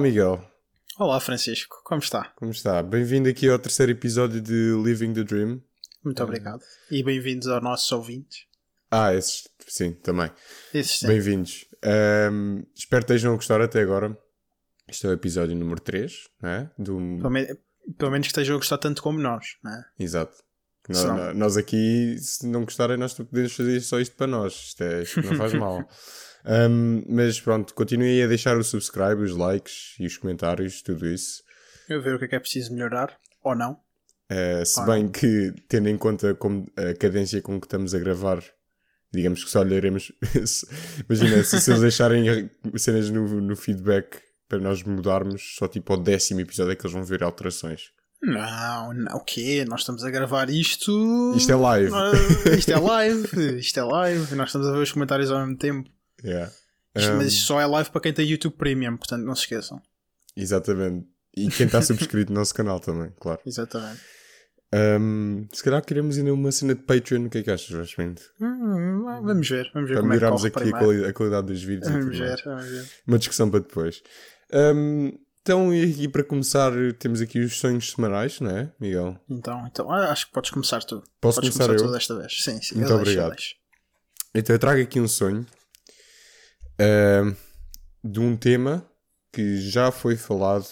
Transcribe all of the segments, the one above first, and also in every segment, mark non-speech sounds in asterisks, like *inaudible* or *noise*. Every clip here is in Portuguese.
Miguel. Olá, Francisco. Como está? Como está? Bem-vindo aqui ao terceiro episódio de Living the Dream. Muito obrigado. E bem-vindos aos nossos ouvintes. Ah, esses, sim, também. Esses sim. Bem-vindos. Ahm, espero que estejam a gostar até agora. Este é o episódio número 3, né? Do... Pelo, me- pelo menos que estejam a gostar tanto como nós, né? Exato. Nós, nós aqui, se não gostarem, nós podemos fazer só isto para nós. Isto, é, isto não faz *laughs* mal. Ahm, mas pronto, continuem a deixar o subscribe, os likes e os comentários, tudo isso. Eu ver o que é que é preciso melhorar, ou não. Uh, se Ah, bem que, tendo em conta como a cadência com que estamos a gravar, digamos que só olharemos. *laughs* Imagina, se, se eles deixarem cenas no, no feedback para nós mudarmos, só tipo ao décimo episódio é que eles vão ver alterações. Não, não, o quê? Nós estamos a gravar isto. Isto é live. Ah, isto é *laughs* live, isto é live. Nós estamos a ver os comentários ao mesmo tempo. Yeah. Isto- Um, Mas só é live para quem tem YouTube Premium, portanto não se esqueçam. Exatamente. E quem está *laughs* subscrito no nosso canal também, claro. Exatamente. Um, se calhar queremos ainda uma cena de Patreon, o que é que achas, Vasmento? Hum, vamos ver, vamos ver Para como é que melhorarmos aqui a, quali- a qualidade dos vídeos e Vamos ver, vamos ver. Uma discussão para depois. Um, então, e aqui para começar, temos aqui os sonhos semanais, não é, Miguel? Então, então ah, acho que podes começar tu. Posso podes começar eu? tu desta vez. Sim, sim. Muito eu deixo, eu obrigado. deixo. Então, eu trago aqui um sonho um, de um tema que já foi falado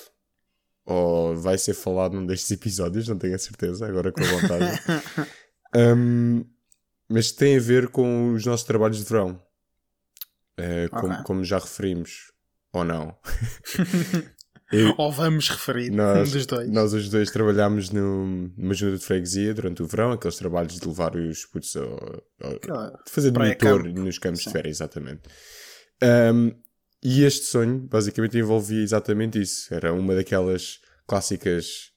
ou vai ser falado num destes *laughs* episódios, não tenho a certeza, agora com a vontade. *laughs* Um, mas tem a ver com os nossos trabalhos de verão. Uh, como, Ok. como já referimos, ou não. *laughs* Eu- Ou vamos referir Nós, um dos dois. nós os dois trabalhámos no- numa junta de freguesia durante o verão, aqueles trabalhos de levar os putos ao- Claro. de fazer de monitor campo. nos campos de Sim. férias, exatamente. Um, e este sonho basicamente envolvia exatamente isso. Era uma daquelas clássicas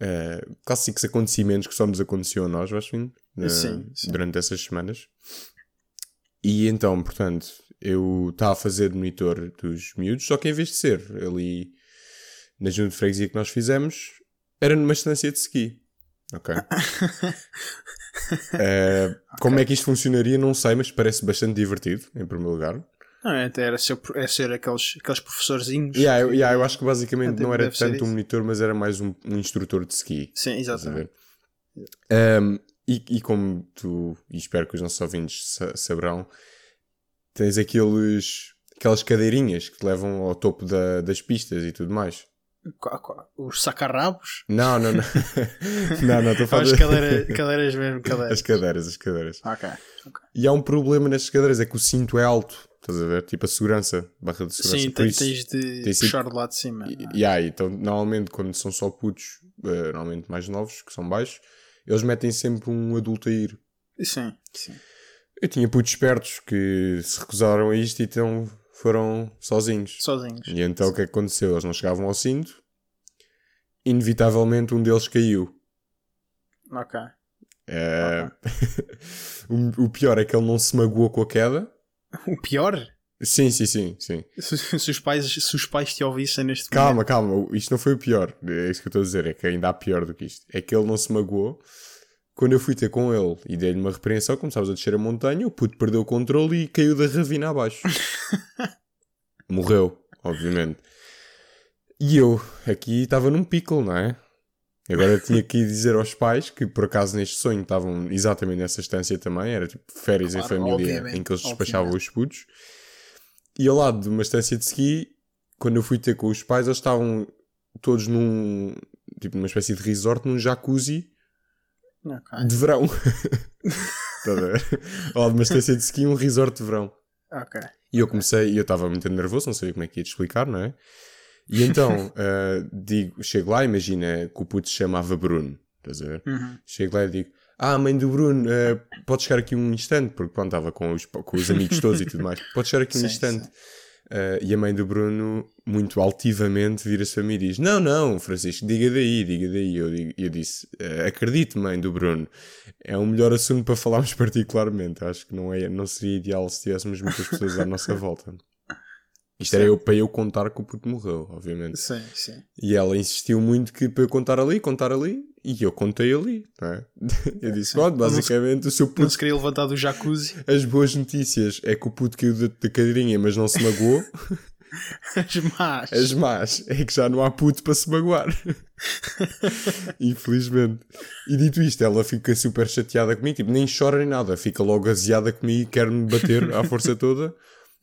uh, clássicos acontecimentos que só nos aconteciam a nós, na- Sim, sim. durante essas semanas. E então, portanto, eu estava a fazer de monitor dos miúdos, só que em vez de ser ali na junta de freguesia que nós fizemos, era numa estância de ski. Ok. Eh, *laughs* Como é que isto funcionaria, não sei, mas parece bastante divertido, em primeiro lugar. Não, é, era ser, é ser aqueles, aqueles professorzinhos. Yeah, eu, yeah, eu acho que basicamente não era tanto um monitor, mas era mais um, um instrutor de ski. Sim, exatamente. Um, e, e como tu, e espero que os nossos ouvintes sa- saberão, tens aqueles, aquelas cadeirinhas que te levam ao topo da- das pistas e tudo mais. Os sacarrabos. Não, não, não. *laughs* não, não, estou a falar as de- cadeira, cadeiras mesmo, *laughs* as cadeiras. cadeiras, as cadeiras. Ok. ok. E há um problema nestas cadeiras, é que o cinto é alto. Estás a ver? Tipo a segurança, barra de segurança. Sim, tens de sido- puxar de lá de cima. não é? E aí, então, normalmente, quando são só putos, eh, normalmente mais novos, que são baixos, eles metem sempre um adulto a ir. Sim, sim. Eu tinha putos espertos que se recusaram a isto e então foram sozinhos. Sozinhos. E então o que é que aconteceu? Eles não chegavam ao cinto, inevitavelmente um deles caiu. Ok. Eh, *laughs* o, o pior é que ele não se magoou com a queda. O pior? Sim, sim, sim, sim. Se, se os, pais, se os pais te ouvissem neste Calma, calma, isto não foi o pior. É isso que eu estou a dizer, é que ainda há pior do que isto. É que ele não se magoou. Quando eu fui ter com ele e dei-lhe uma repreensão, começámos a descer a montanha, o puto perdeu o controle e caiu da ravina abaixo. *laughs* Morreu, obviamente. E eu aqui estava num pickle, não é? Agora eu tinha que dizer aos pais que por acaso neste sonho estavam exatamente nessa estância também, era tipo férias em Claro, família obviamente, em que eles despachavam os putos. E ao lado de uma estância de ski, quando eu fui ter com os pais, eles estavam todos num tipo numa espécie de resort, num jacuzzi Ok. de verão. Estás *laughs* a ver? Ao lado de uma estância de ski, um resort de verão. Ok. E eu comecei, e eu estava muito nervoso, não sabia como é que ia te explicar, não é? E então, ah, *laughs* digo, chego lá, imagina que o puto se chamava Bruno, estás a ver? Uhum. Chego lá e digo, ah, mãe do Bruno, ah, pode chegar aqui um instante, porque pronto, estava com os, com os amigos todos e tudo mais, pode chegar aqui um Sim, instante. sim. Ah, e a mãe do Bruno, muito altivamente, vira-se para mim e diz, não, não, Francisco, diga daí, diga daí. Eu, eu disse, "Ah, acredite, mãe do Bruno, é um melhor assunto para falarmos *laughs* particularmente. Acho que não, é, não seria ideal se tivéssemos muitas pessoas à nossa volta. Isto era eu, para eu contar que o puto morreu, obviamente. Sim, sim. E ela insistiu muito que para eu contar ali, contar ali, e eu contei ali. Não é? *laughs* Eu disse, pronto, basicamente o seu Não puto. se queria levantar do jacuzzi. As boas notícias é que o puto caiu da, da cadeirinha, mas não se magoou. *laughs* As más. As más é que já não há puto para se magoar. *laughs* Infelizmente. E dito isto, ela fica super chateada comigo, tipo, nem chora nem nada, fica logo aziada comigo, quer-me bater à força toda.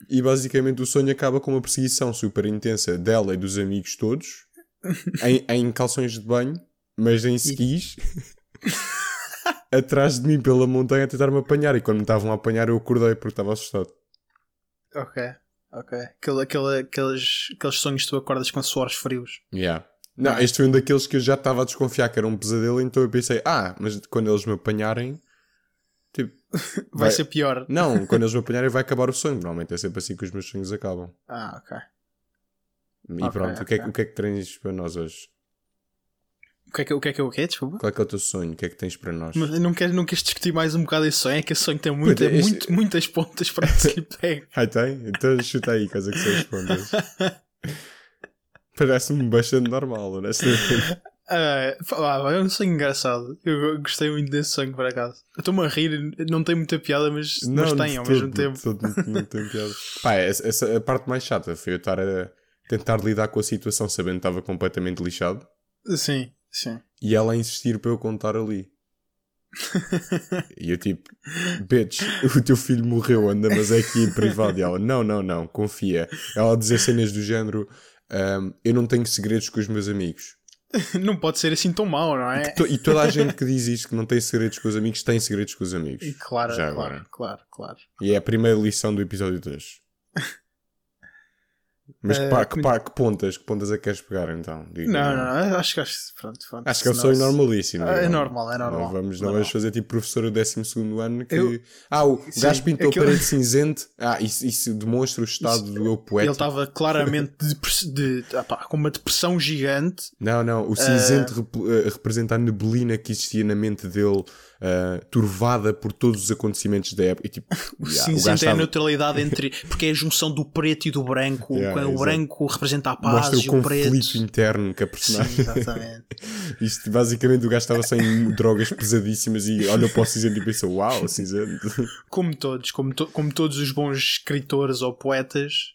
E basicamente o sonho acaba com uma perseguição super intensa dela e dos amigos todos, *laughs* em, em calções de banho, mas em skis, *laughs* atrás de mim pela montanha a tentar-me apanhar. E quando me estavam a apanhar, eu acordei porque estava assustado. Ok, ok. Aquele, aquele, aqueles, aqueles sonhos que tu acordas com suores frios. Yeah. Não, este foi um daqueles que eu já estava a desconfiar que era um pesadelo, então eu pensei, ah, mas quando eles me apanharem, tipo. *laughs* Vai, ser pior. Não, *laughs* quando eles me apanharem vai acabar o sonho. Normalmente é sempre assim que os meus sonhos acabam. Ah, ok. E Ok, pronto, o, que é, que- o que é que tens para nós hoje? O que é que, o que, é, que é o quê? Desculpa. Qual é que é o teu sonho? O que é que tens para nós? Mas não queres, não queres discutir mais um bocado esse sonho? É que esse sonho tem muita, Puta, este- muito, muitas pontas para seguir *laughs* pego. Ai, tem? Então chuta aí, coisa que são as pontas. Parece-me bastante normal, honestamente. Ah, pá, é um sonho engraçado. Eu gostei muito desse sonho, por acaso. Eu estou-me a rir, não tem muita piada, mas, mas de tem ao mesmo tempo. não, não tem *laughs* piada. Pá, essa, essa- a parte mais chata foi eu estar a tentar lidar com a situação sabendo que estava completamente lixado Sim, sim. e ela a insistir para eu contar ali. E eu tipo, bitch, o teu filho morreu, anda, mas é aqui em privado. E ela, não, não, não, confia. Ela a dizer cenas do género, "Ahm, eu não tenho segredos com os meus amigos. *laughs* Não pode ser assim tão mau, não é? To- E toda a gente que diz isto, que não tem segredos com os amigos, tem segredos com os amigos. E Claro, Já claro, agora. claro, claro. E é a primeira lição do episódio 2. Mas Eh, pá, que, pá, que pontas, que pontas é que queres pegar então? Diga-me. Não, não, não, acho que acho, pronto, pronto. Acho que é um sonho normalíssimo. É não? normal, é normal. Não vamos, não Normal. vamos fazer tipo professor do 12 ano que. Eu- Ah, o Sim, gajo pintou aquele- a parede cinzento. Ah, isso, isso demonstra o estado do eu Ele poético. estava claramente de, de- ah pá, com uma depressão gigante. Não, não, o cinzento rep- eh, representa a neblina que existia na mente dele, eh, turvada por todos os acontecimentos da época. E, tipo, *laughs* O yeah, cinzento é a estava- neutralidade *laughs* entre. Porque é a junção do preto e do branco. Yeah, o exato. branco representa a paz mostra e o o preto. conflito interno que a Sim, personagem. *laughs* exatamente. Isto, basicamente, o gajo estava sem drogas pesadíssimas e olha para o cinzento e pensa: Uau, cinzento. como todos, como, to- como todos os bons escritores ou poetas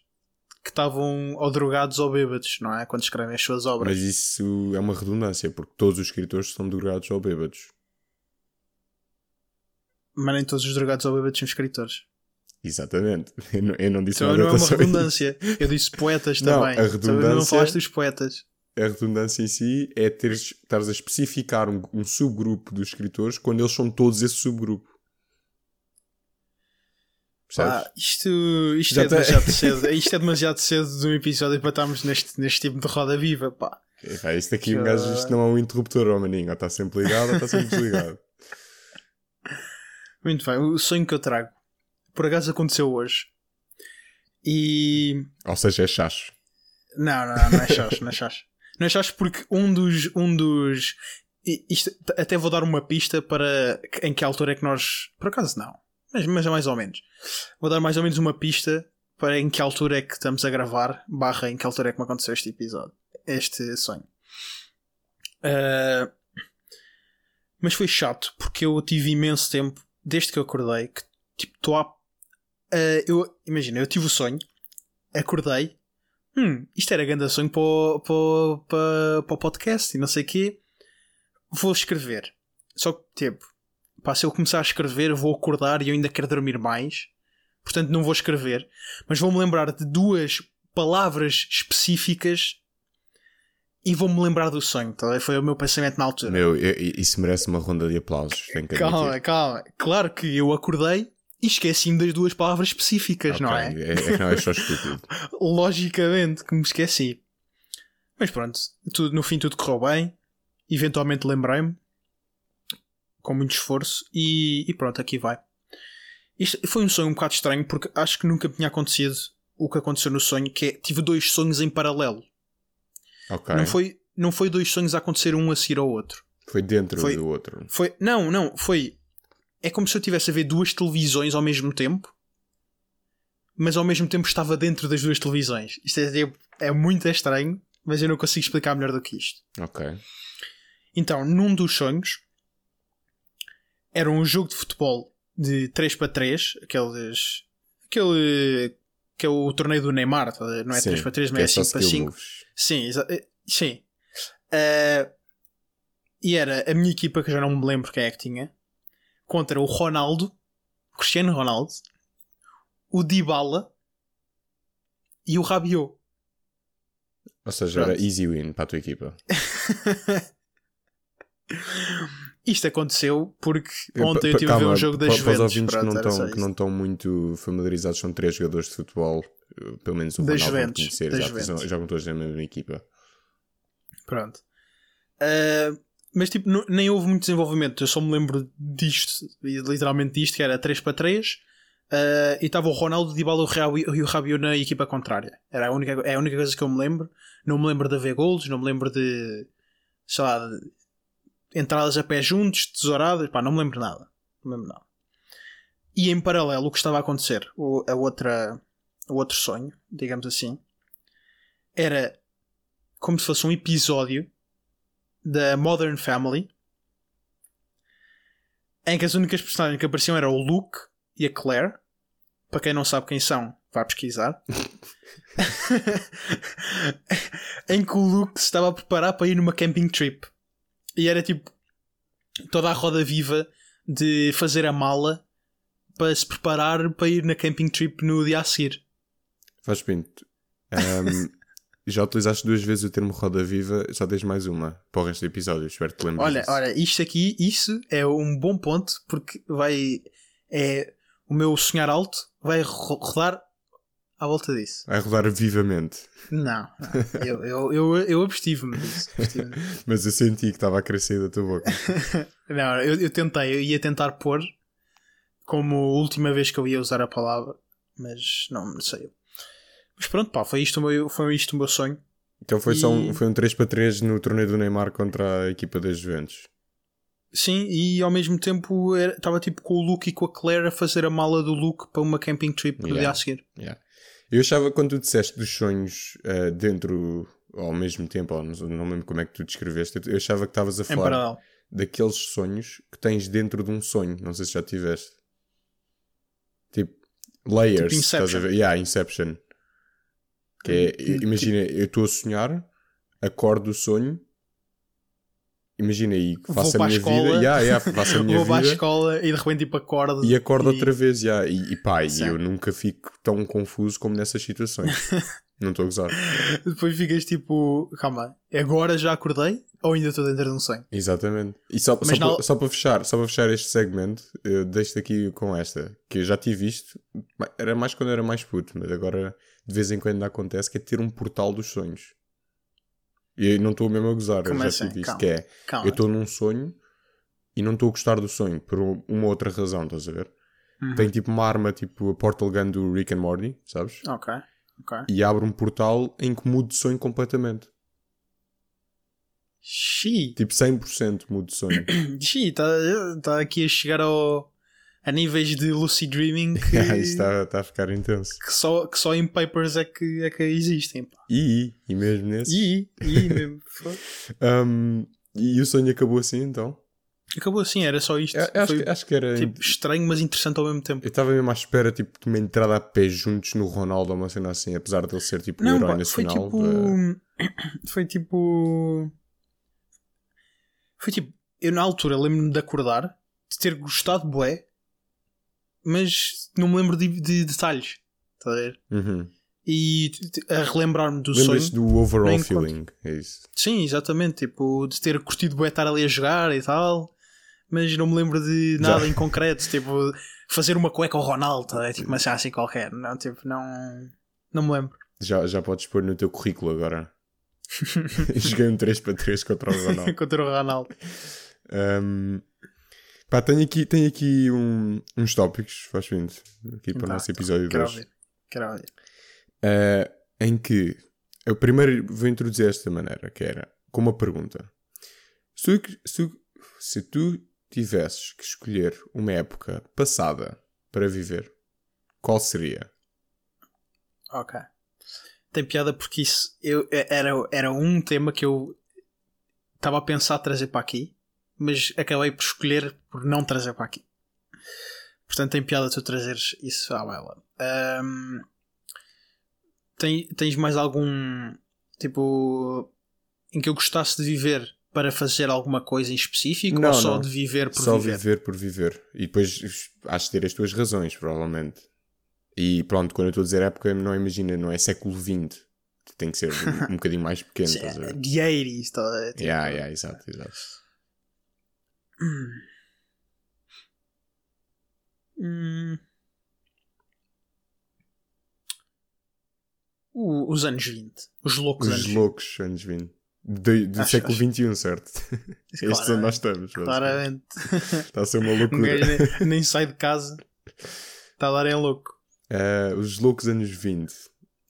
que estavam ou drogados ou bêbados, não é? Quando escrevem as suas obras. Mas isso é uma redundância, porque todos os escritores são drogados ou bêbados. Mas nem todos os drogados ou bêbados são escritores. Exatamente. *laughs* Eu não, eu não disse Então nada não é uma *laughs* só isso. redundância. Eu disse poetas Não, também. a Então, Não redundância- falaste dos poetas. A redundância em si é teres, estares a especificar um, um subgrupo dos escritores quando eles são todos esse subgrupo. Percebes? Pá, isto isto Já é tá- demasiado *laughs* cedo. Isto é demasiado cedo de um episódio para estarmos neste, neste tipo de roda viva. Pá. Epá, isto aqui, um gajo, isto não é um interruptor, ó maninho. Ou está sempre ligado ou está sempre desligado. Muito bem, o sonho que eu trago por acaso aconteceu hoje. E ou seja, é chacho. Não, não, não é chás, não é chás. Não é chás porque um dos. Um dos isto, até vou dar uma pista para em que altura é que nós. Por acaso não, mas, mas é mais ou menos. Vou dar mais ou menos uma pista para em que altura é que estamos a gravar, barra em que altura é que me aconteceu este episódio, este sonho. Ah, mas foi chato porque eu tive imenso tempo, desde que eu acordei, que tipo, estou a. ah, eu, imagina, eu tive o sonho, acordei hum, isto era grande sonho para o, para, para, para o podcast e não sei o quê. Vou escrever. Só que, tipo, se eu começar a escrever, vou acordar e eu ainda quero dormir mais. Portanto, não vou escrever. Mas vou-me lembrar de duas palavras específicas e vou-me lembrar do sonho. Tá? Foi o meu pensamento na altura. Meu, eu- isso merece uma ronda de aplausos. Tenho que calma, admitir. calma. Claro que eu acordei e esqueci-me das duas palavras específicas, não Ok, é? é? é não é só estúpido. *laughs* logicamente que me esqueci. Mas pronto, tudo, no fim tudo correu bem. Eventualmente lembrei-me. Com muito esforço. E, e pronto, aqui vai. Isto foi um sonho um bocado estranho porque acho que nunca me tinha acontecido o que aconteceu no sonho, que é tive dois sonhos em paralelo. Ok. Não, foi, não foi dois sonhos a acontecer um a seguir ao outro. Foi dentro Foi- do outro. Foi. Não, não, foi. É como se eu estivesse a ver duas televisões ao mesmo tempo, mas ao mesmo tempo estava dentro das duas televisões. Isto é, tipo- é muito estranho, mas eu não consigo explicar melhor do que isto. Ok. Então, num dos sonhos, era um jogo de futebol de 3 para 3, aqueles. aquele. Que é o torneio do Neymar, tá não é Sim, 3 para 3, que mas é só 5 para skill 5. moves. Sim, eh, sim. Eh, e era a minha equipa, que eu já não me lembro quem é que tinha, contra o Ronaldo, Cristiano Ronaldo, o Dybala e o Rabiot. Ou seja, era Pronto. easy win para a tua equipa. *laughs* Isto aconteceu porque ontem eu estive a ver calma, um jogo das Para os Juventus. ouvintes que não, estão, que não estão muito familiarizados, são três jogadores de futebol. eh, Pelo menos o Das Ronaldo Juventus, conhecer. das exato, Juventus. são- jogam todos na mesma equipa. Pronto. Uh, mas tipo, nu- nem houve muito desenvolvimento. Eu só me lembro disto, literalmente disto, que era 3 para 3. uh, e estava o Ronaldo, o Dybala e o Rabi- e o Rabiot na equipa contrária. Era a única, é a única coisa que eu me lembro. Não me lembro de haver gols, não me lembro de, sei lá, de entradas a pé juntos, tesouradas. Pá, não me lembro nada. Não me lembro nada. E em paralelo, o que estava a acontecer, o, a outra, o outro sonho, digamos assim, era como se fosse um episódio da Modern Family em que as únicas personagens que apareciam eram o Luke e a Claire. Para quem não sabe quem são, vá pesquisar. *laughs* *laughs* em que o Luke se estava a preparar para ir numa camping trip. E era tipo toda a roda viva de fazer a mala para se preparar para ir na camping trip no dia a seguir. Faz pinto. Ahm, *laughs* já utilizaste duas vezes o termo roda viva, só tens mais uma para o resto do episódio. Espero que te lembres Olha, disso. olha, isto aqui, isso é um bom ponto porque vai. É, o meu sonhar alto vai ro- rodar à volta disso. Vai rodar vivamente. Não, não. *laughs* eu, eu, eu, eu abstive-me disso. abstive-me. *laughs* Mas eu senti que estava a crescer da tua boca. *laughs* não, eu, eu tentei, eu ia tentar pôr como última vez que eu ia usar a palavra, mas não, não sei. Mas pronto, pá, foi isto o meu, foi isto o meu sonho. Então foi só um, E- foi um 3 para 3 no torneio do Neymar contra a equipa das Juventus. Sim, e ao mesmo tempo estava tipo com o Luke e com a Claire a fazer a mala do Luke para uma camping trip no Yeah. dia a seguir. Yeah. Eu achava quando tu disseste dos sonhos ah, dentro ao mesmo tempo, ou não, lembro como é que tu descreveste, eu achava que estavas a falar daqueles sonhos que tens dentro de um sonho. Não sei se já tiveste. Tipo, layers. Tipo estás a Inception. ver? Yeah, Inception. Que é, Hum, imagina, eu estou a sonhar, acordo o sonho. Imagina aí, faço a minha escola, vida, yeah, yeah, faço a *laughs* minha Vou para a vida escola e de repente tipo acordo. e acordo e- outra vez, yeah, e, e pá, e eu nunca fico tão confuso como nessas situações. *laughs* não estou a gozar. Depois ficas tipo, calma, agora já acordei ou ainda estou dentro de um sonho? Exatamente. E só, só, na- para, só para fechar, só para fechar este segmento, deixo-te aqui com esta, que eu já tive isto, era mais quando era mais puto, mas agora de vez em quando ainda acontece, que é ter um portal dos sonhos. E não estou mesmo a gozar, eu já isto, Calma. que é, Calma. eu estou num sonho e não estou a gostar do sonho, por uma outra razão, estás a ver? Uhum. Tem tipo uma arma, tipo a Portal Gun do Rick and Morty, sabes? Ok, ok. E abre um portal em que mudo de sonho completamente. Xiii. Tipo 100% mudo de sonho. *coughs* Xiii, está tá aqui a chegar ao, a níveis de lucid dreaming que, *laughs* Isso está está a ficar intenso. que, só, que só em papers é que, é que existem. Pá. E, e mesmo nesse. E, e *laughs* mesmo. Foi. Um, e o sonho acabou assim então? Acabou assim, era só isto. Eu, eu acho, Foi que, acho que era. tipo, estranho, mas interessante ao mesmo tempo. Eu estava mesmo à espera tipo, de uma entrada a pé juntos no Ronaldo uma cena assim, apesar de ele ser tipo o Não, herói pá, foi nacional. tipo. da- *coughs* Foi tipo. Foi tipo. Eu na altura lembro-me de acordar, de ter gostado bué, mas não me lembro de, de detalhes. Estás a ver? Uhum. E a relembrar-me do Lembras sonho. do overall feeling? É isso. Sim, exatamente. Tipo, de ter curtido bué estar ali a jogar e tal, mas não me lembro de Já. nada em concreto. Tipo, fazer uma cueca ao Ronaldo, é tipo uma assim qualquer. Não, tipo, não. Não me lembro. Já, já podes pôr no teu currículo agora. *laughs* *laughs* Joguei um 3 para 3 contra o Ronaldo. Contra o Ronaldo. Um, pá, tenho aqui, tenho aqui um- uns tópicos, faz vindo, aqui para o nosso episódio de Quero ouvir. Quero ouvir. Uh, em que eu primeiro vou introduzir desta maneira, que era com uma pergunta. Se tu, se se tu tivesses que escolher uma época passada para viver, qual seria? Ok. Tem piada porque isso eu, era, era um tema que eu estava a pensar trazer para aqui, mas acabei por escolher por não trazer para aqui. Portanto, tem piada tu trazeres isso à baila. Ahm, tem, tens mais algum tipo em que eu gostasse de viver para fazer alguma coisa em específico Não, ou só não. de viver por Só viver? viver por viver. E depois has de ter as tuas razões, provavelmente. E pronto, quando eu estou a dizer época, não imagina, não é século XX. Tem que ser um, *laughs* um bocadinho mais pequeno, estás a ver? The 80s, tá, tipo, Yeah, yeah, exato, exato. Hum. O- os anos 20. Os loucos Os anos 20. loucos anos 20. De- do Acho- século acho- XXI, certo? Este *laughs* é onde nós estamos. Claramente. Está a ser uma Um loucura. nem, nem sai de casa. Está a dar em louco. Eh, os loucos anos 20.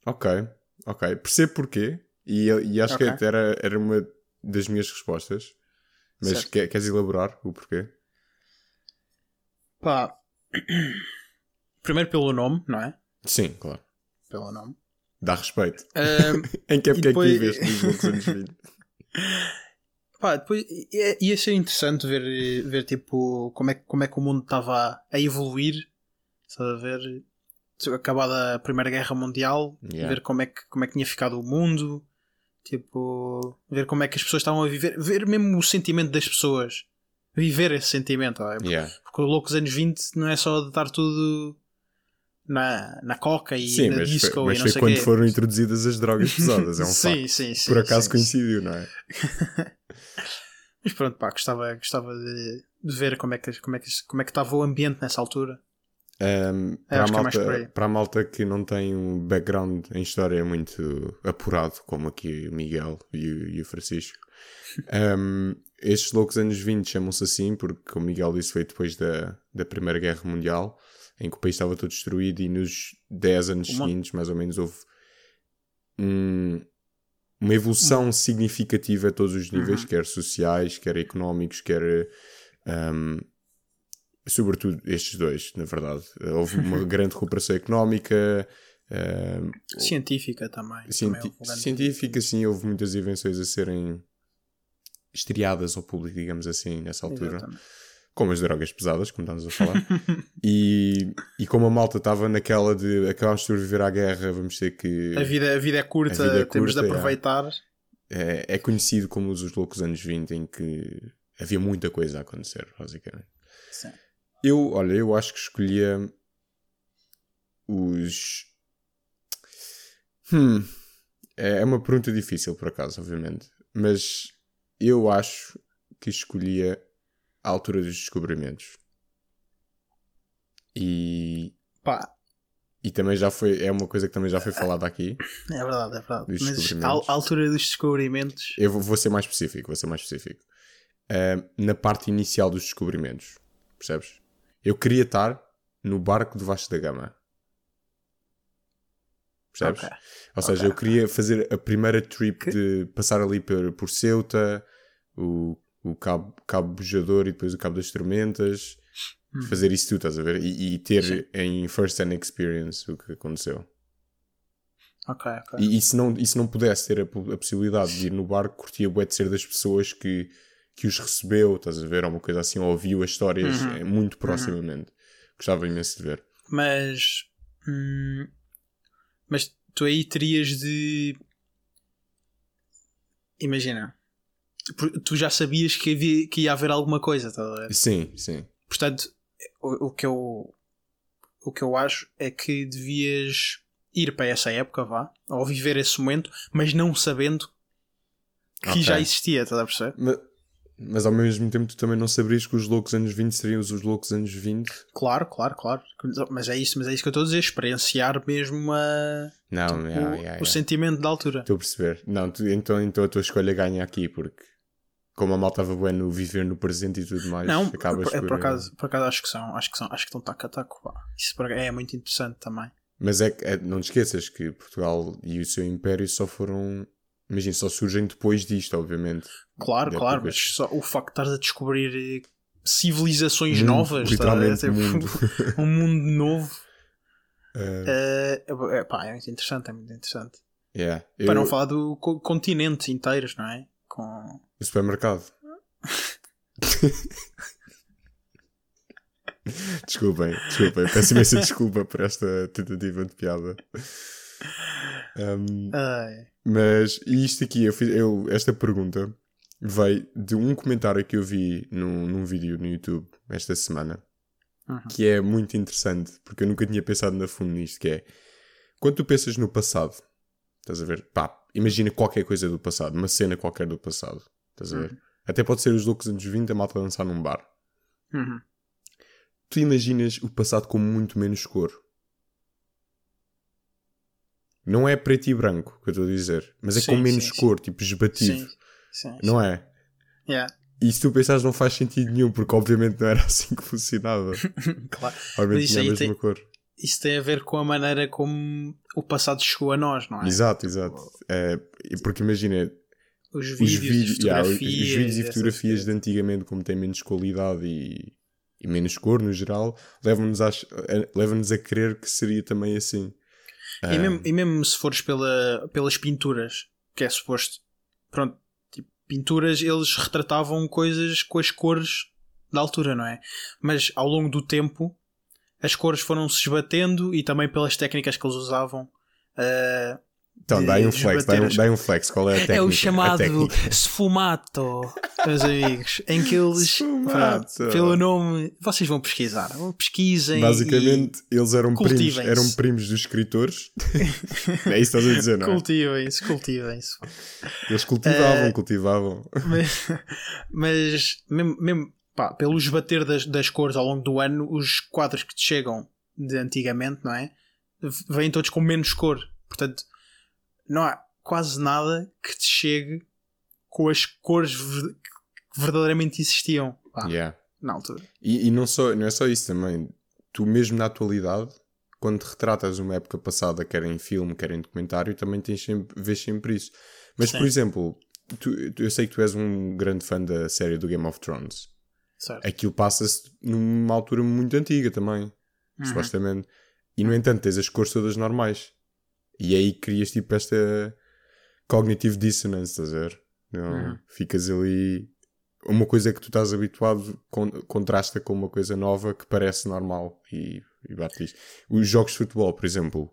Ok, ok. Percebo porquê. E, e acho Ok. que era, era uma das minhas respostas. Mas quer- queres elaborar o porquê? Pá. *clears throat* Primeiro pelo nome, não é? Sim, claro. Pelo nome. Dá respeito. Ahm, *laughs* Em que época depois- é que viveste *laughs* nos loucos anos 20? pá, depois ia, ia ser interessante ver, ver tipo como é, que- como é que o mundo estava a evoluir. Estás a ver? Acabada a Primeira Guerra Mundial, Yeah. ver como é, que, como é que tinha ficado o mundo, tipo, ver como é que as pessoas estavam a viver, ver mesmo o sentimento das pessoas, viver esse sentimento. ó. Yeah. Porque o Loucos anos 20 não é só de estar tudo na, na coca e Sim, na mas disco foi, mas e não foi sei quando quê. foram introduzidas as drogas pesadas. É um *laughs* sim, facto. sim, sim. Por acaso sim, coincidiu, não é? *laughs* Mas pronto, pá, gostava, gostava de, de ver como é, que, como, é que, como é que estava o ambiente nessa altura. Um, para, a é malta, para a malta que não tem um background em história muito apurado, como aqui o Miguel e o, e o Francisco, *laughs* um, estes loucos anos 20 chamam-se assim porque, como o Miguel disse, foi depois da, da Primeira Guerra Mundial, em que o país estava todo destruído, e nos 10 anos Uma- seguintes, mais ou menos, houve um- uma evolução significativa a todos os níveis, Uhum. quer sociais, quer económicos, quer. um, sobretudo estes dois, na verdade. Houve uma *laughs* grande recuperação económica, um, Científica também. cienti- também científica, sim, houve muitas invenções a serem estreadas ao público, digamos assim, nessa altura. Exatamente. Como as drogas pesadas, como estamos a falar. *laughs* e, e como a malta estava naquela de acabámos de sobreviver à guerra, vamos ter que. A vida, a vida é curta, vida é temos curta, de é. aproveitar. É, é conhecido como os loucos anos 20, em que havia muita coisa a acontecer, basicamente. Sim. Eu, olha, eu acho que escolhia os. Hum. É é uma pergunta difícil, por acaso, obviamente. Mas eu acho que escolhia a altura dos descobrimentos. E. Pá, E também já foi. É uma coisa que também já foi falada aqui. é verdade, é verdade. Mas a, altura dos descobrimentos. Eu vou, vou ser mais específico, vou ser mais específico. Ah, na parte inicial dos descobrimentos, percebes? Eu queria estar no barco do Vasco da Gama. Percebes? Ok. Ou seja, Ok, eu queria fazer a primeira trip Que- de passar ali por, por Ceuta, o, o Cabo, Cabo Bujador e depois o Cabo das Tormentas. Hum. Fazer isso tudo, estás a ver? E, e ter Sim. em first hand experience o que aconteceu. Ok, ok. E, e se, não, e se não pudesse ter a, a possibilidade de ir no barco, curtia bué de ser das pessoas que, que os recebeu, estás a ver? Ou uma coisa assim, ou ouviu as histórias Uhum. eh, muito proximamente. Gostava imenso de ver. Mas. hum, mas tu aí terias de. Imagina. Tu já sabias que, havia, que ia haver alguma coisa, estás a ver? Sim, sim. Portanto, o, o que eu. O que eu acho é que devias ir para essa época, vá, ou viver esse momento, mas não sabendo que Ok. já existia, estás a perceber? Mas, mas ao mesmo tempo tu também não saberias que os loucos anos 20 seriam os os loucos anos 20? Claro, claro, claro. Mas é isso, mas é isso que eu estou a dizer, experienciar mesmo a, Não, o, yeah, yeah, o yeah. sentimento da altura. Estou a perceber. Não, tu- então, então a tua escolha ganha aqui, porque como a malta estava bem no viver no presente e tudo mais, Não, acabas por, é, por... por, acaso, por acaso acho que são, acho que são, acho que estão taco a taco. pá. Isso por- é muito interessante também. Mas é, que- é- não te esqueças que Portugal e o seu império só foram. Imagina, só surgem depois disto, obviamente. Claro, claro, mas só o facto de estares a descobrir eh, civilizações novas, tá literalmente mundo. *laughs* um mundo novo, Uh, eh, é, pá, é muito interessante, é muito interessante. yeah. Para Eu- não falar do co- continentes inteiros, não é? Com... O supermercado. *laughs* desculpem, desculpem. Peço imensa desculpa por esta tentativa de piada. *laughs* Um, Ai. Mas isto aqui, eu fiz, eu, esta pergunta veio de um comentário que eu vi num, num vídeo no YouTube esta semana, Uhum. que é muito interessante, porque eu nunca tinha pensado na fundo nisto, que é quando tu pensas no passado, estás a ver? Pá, imagina qualquer coisa do passado, uma cena qualquer do passado, estás a ver? Até pode ser os loucos anos 20 a malta dançar num bar. Uhum. Tu imaginas o passado com muito menos cor. Não é preto e branco que eu estou a dizer, mas é Sim, com menos sim, sim. cor, tipo esbatido. Sim. Sim. Não é? Yeah. E se tu pensares não faz sentido nenhum, porque obviamente não era *laughs* assim que funcionava. *laughs* Claro. Obviamente tinha a mesma tem- cor. Isso tem a ver com a maneira como o passado chegou a nós, não é? Exato, exato. É, porque imagina, Os os vídeos, vídeos, e yeah, os- vídeos e fotografias de antigamente, como têm menos qualidade e, e menos cor no geral, levam-nos a, a- levam-nos a crer que seria também assim. E Ah, mesmo, e mesmo se fores pela, pelas pinturas, que é suposto, pronto, tipo, pinturas, eles retratavam coisas com as cores da altura, não é? Mas ao longo do tempo, as cores foram se esbatendo e também pelas técnicas que eles usavam. ah, então, dá aí um flex, dá um, as- dá aí um flex. Qual é a técnica? é o chamado sfumato, meus amigos, em que eles, pelo nome, vocês vão pesquisar, pesquisem. Basicamente, eles eram primos, eram primos dos escritores. é isso que estás a dizer, não é? cultivem-se, cultivem-se. Eles cultivavam, Eh, cultivavam. mas, mas mesmo, mesmo pá, pelo esbater das, das cores ao longo do ano, os quadros que te chegam de antigamente, não é? Vêm todos com menos cor. Portanto, não há quase nada que te chegue com as cores que verdadeiramente existiam pá, Yeah. na altura. E, e não, só, não é só isso também. Tu mesmo na atualidade, quando retratas uma época passada, quer em filme, quer em documentário, também tens sempre, vês sempre isso. Mas, Sim. por exemplo, tu- eu sei que tu és um grande fã da série do Game of Thrones. Certo? Aquilo passa-se numa altura muito antiga também, Uhum. supostamente. E, no entanto, tens as cores todas normais. E aí crias tipo esta cognitive dissonance, estás a ver? Não, Uhum. Ficas ali. Uma coisa que tu estás habituado con- contrasta com uma coisa nova que parece normal e, e bate isto. Os jogos de futebol, por exemplo,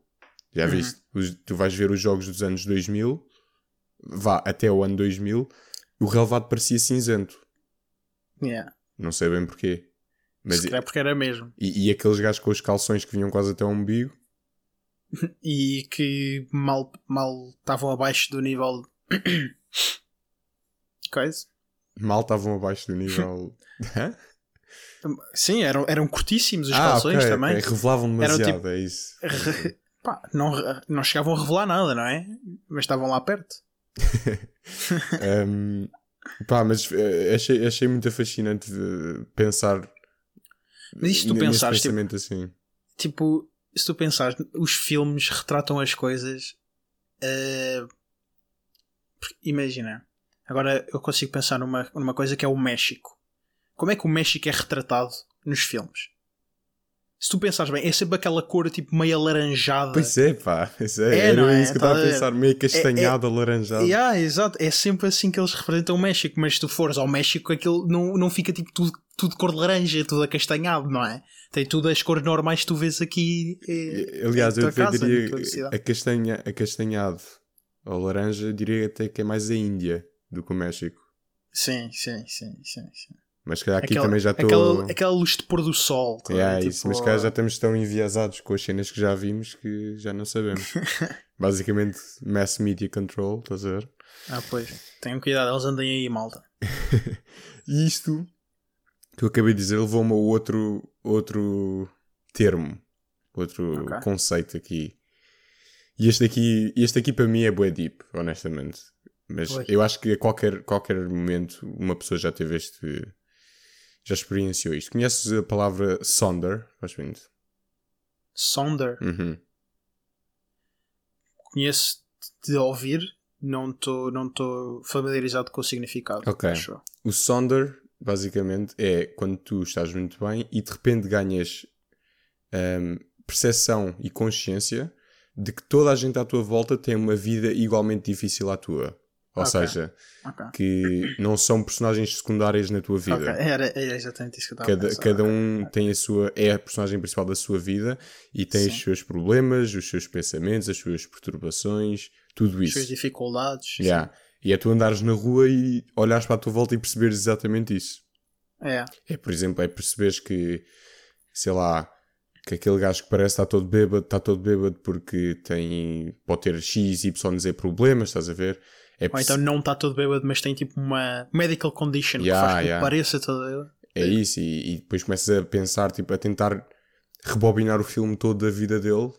já Uhum. viste? Os- tu vais ver os jogos dos anos 2000, vá até o ano 2000, o relevado parecia cinzento. Yeah. Não sei bem porquê. Mas, Se calhar porque era mesmo. e, e aqueles gajos com os calções que vinham quase até ao umbigo, *laughs* E que mal mal estavam abaixo do nível. *coughs* Coisa? mal estavam abaixo do nível. *laughs* Sim, eram, eram curtíssimos os ah, calções ok, também. ok. Revelavam Eram demasiado, tipo- é isso. Re- *laughs* Pá, não, não chegavam a revelar nada, não é? Mas estavam lá perto. Um, pá, mas eh, achei, achei muito fascinante pensar. Mas isto tu pensares, tipo- assim. Tipo, se tu pensares, os filmes retratam as coisas. porque Imagina, agora eu consigo pensar numa, numa coisa que é o México. Como é que o México é retratado nos filmes? Se tu pensares bem, é sempre aquela cor tipo meio alaranjada. Pois é, pá. Pois é, É, era não é? isso que eu estava Tá a ver? pensar, meio castanhado, alaranjado. Yeah, exato, é sempre assim que eles representam o México, mas se tu fores ao México aquilo não, não fica tipo tudo, tudo cor de laranja, tudo acastanhado, não é? Tem tudo as cores normais que tu vês aqui. eh, Aliás, eu até casa, diria cidade. a castanha, acastanhado ou laranja, diria até que é mais a Índia do que o México. Sim, sim, sim, sim. sim. Mas se calhar aqui Aquela- também já estou. aquela, aquela luz de pôr do sol. tá ver? É, Tipo, isso, mas se calhar já estamos tão enviesados com as cenas que já vimos que já não sabemos. *laughs* Basicamente, mass media control, estás a ver? Ah, pois. Tenham cuidado, eles andem aí, malta. *laughs* E isto que eu acabei de dizer levou-me a outro, outro termo, outro Ok. conceito aqui. E este aqui, este aqui para mim é bué deep, honestamente. Mas Oi. eu acho que a qualquer, qualquer momento uma pessoa já teve este. Já experienciou isto. Conheces a palavra sonder? Faz muito. Sonder, Uhum. conheço de ouvir, não estou não tô familiarizado com o significado. Ok. acho. O sonder, basicamente, é quando tu estás muito bem e de repente ganhas hum, percepção e consciência de que toda a gente à tua volta tem uma vida igualmente difícil à tua. Ou Ok. seja, Ok. que não são personagens secundárias na tua vida. Ok, Era, era exatamente isso que eu estava a Cada, pensar. cada um tem a sua. é a personagem principal da sua vida e tem os Sim. seus problemas, os seus pensamentos, as suas perturbações, tudo As isso. suas dificuldades. Yeah. E é tu andares na rua e olhares para a tua volta e perceberes exatamente isso. É. É, por exemplo, é perceberes que, sei lá, que aquele gajo que parece estar todo bêbado, está todo bêbado porque tem, pode ter X, Y, Z problemas, estás a ver? É, Ou então não está todo bêbado, mas tem tipo uma medical condition Yeah, que faz com yeah. que pareça todo bêbado. é isso, e, e depois começas a pensar, tipo, a tentar rebobinar o filme todo da vida dele,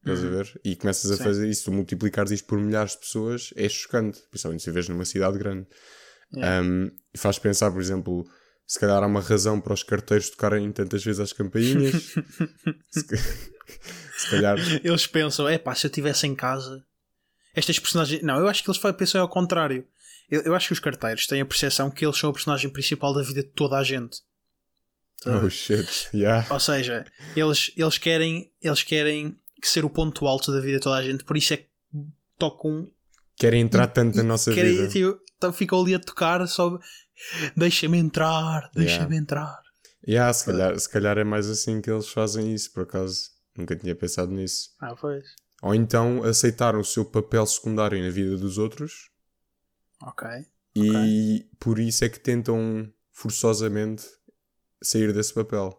estás a ver? E começas a Sim. fazer isso, tu multiplicares isto por milhares de pessoas, é chocante, principalmente se vives numa cidade grande. Yeah. Um, e faz pensar, por exemplo, se calhar há uma razão para os carteiros tocarem tantas vezes as campainhas. *laughs* se, ca- *laughs* se calhar. Eles pensam, é pá, se eu estivesse em casa, estas personagens. Não, eu acho que eles pensam ao contrário. Eu, eu acho que os carteiros têm a percepção que eles são o personagem principal da vida de toda a gente. Oh shit, yeah. Ou seja, eles, eles, querem, eles querem ser o ponto alto da vida de toda a gente, por isso é que tocam. Querem entrar tanto na nossa querem, vida. tipo, então ficam ali a tocar só. Deixa-me entrar, deixa-me Yeah. entrar. Yeah, se, calhar, se calhar é mais assim que eles fazem isso, por acaso. Nunca tinha pensado nisso. Ah, pois. Ou então aceitaram o seu papel secundário na vida dos outros Ok. e por isso é que tentam forçosamente sair desse papel.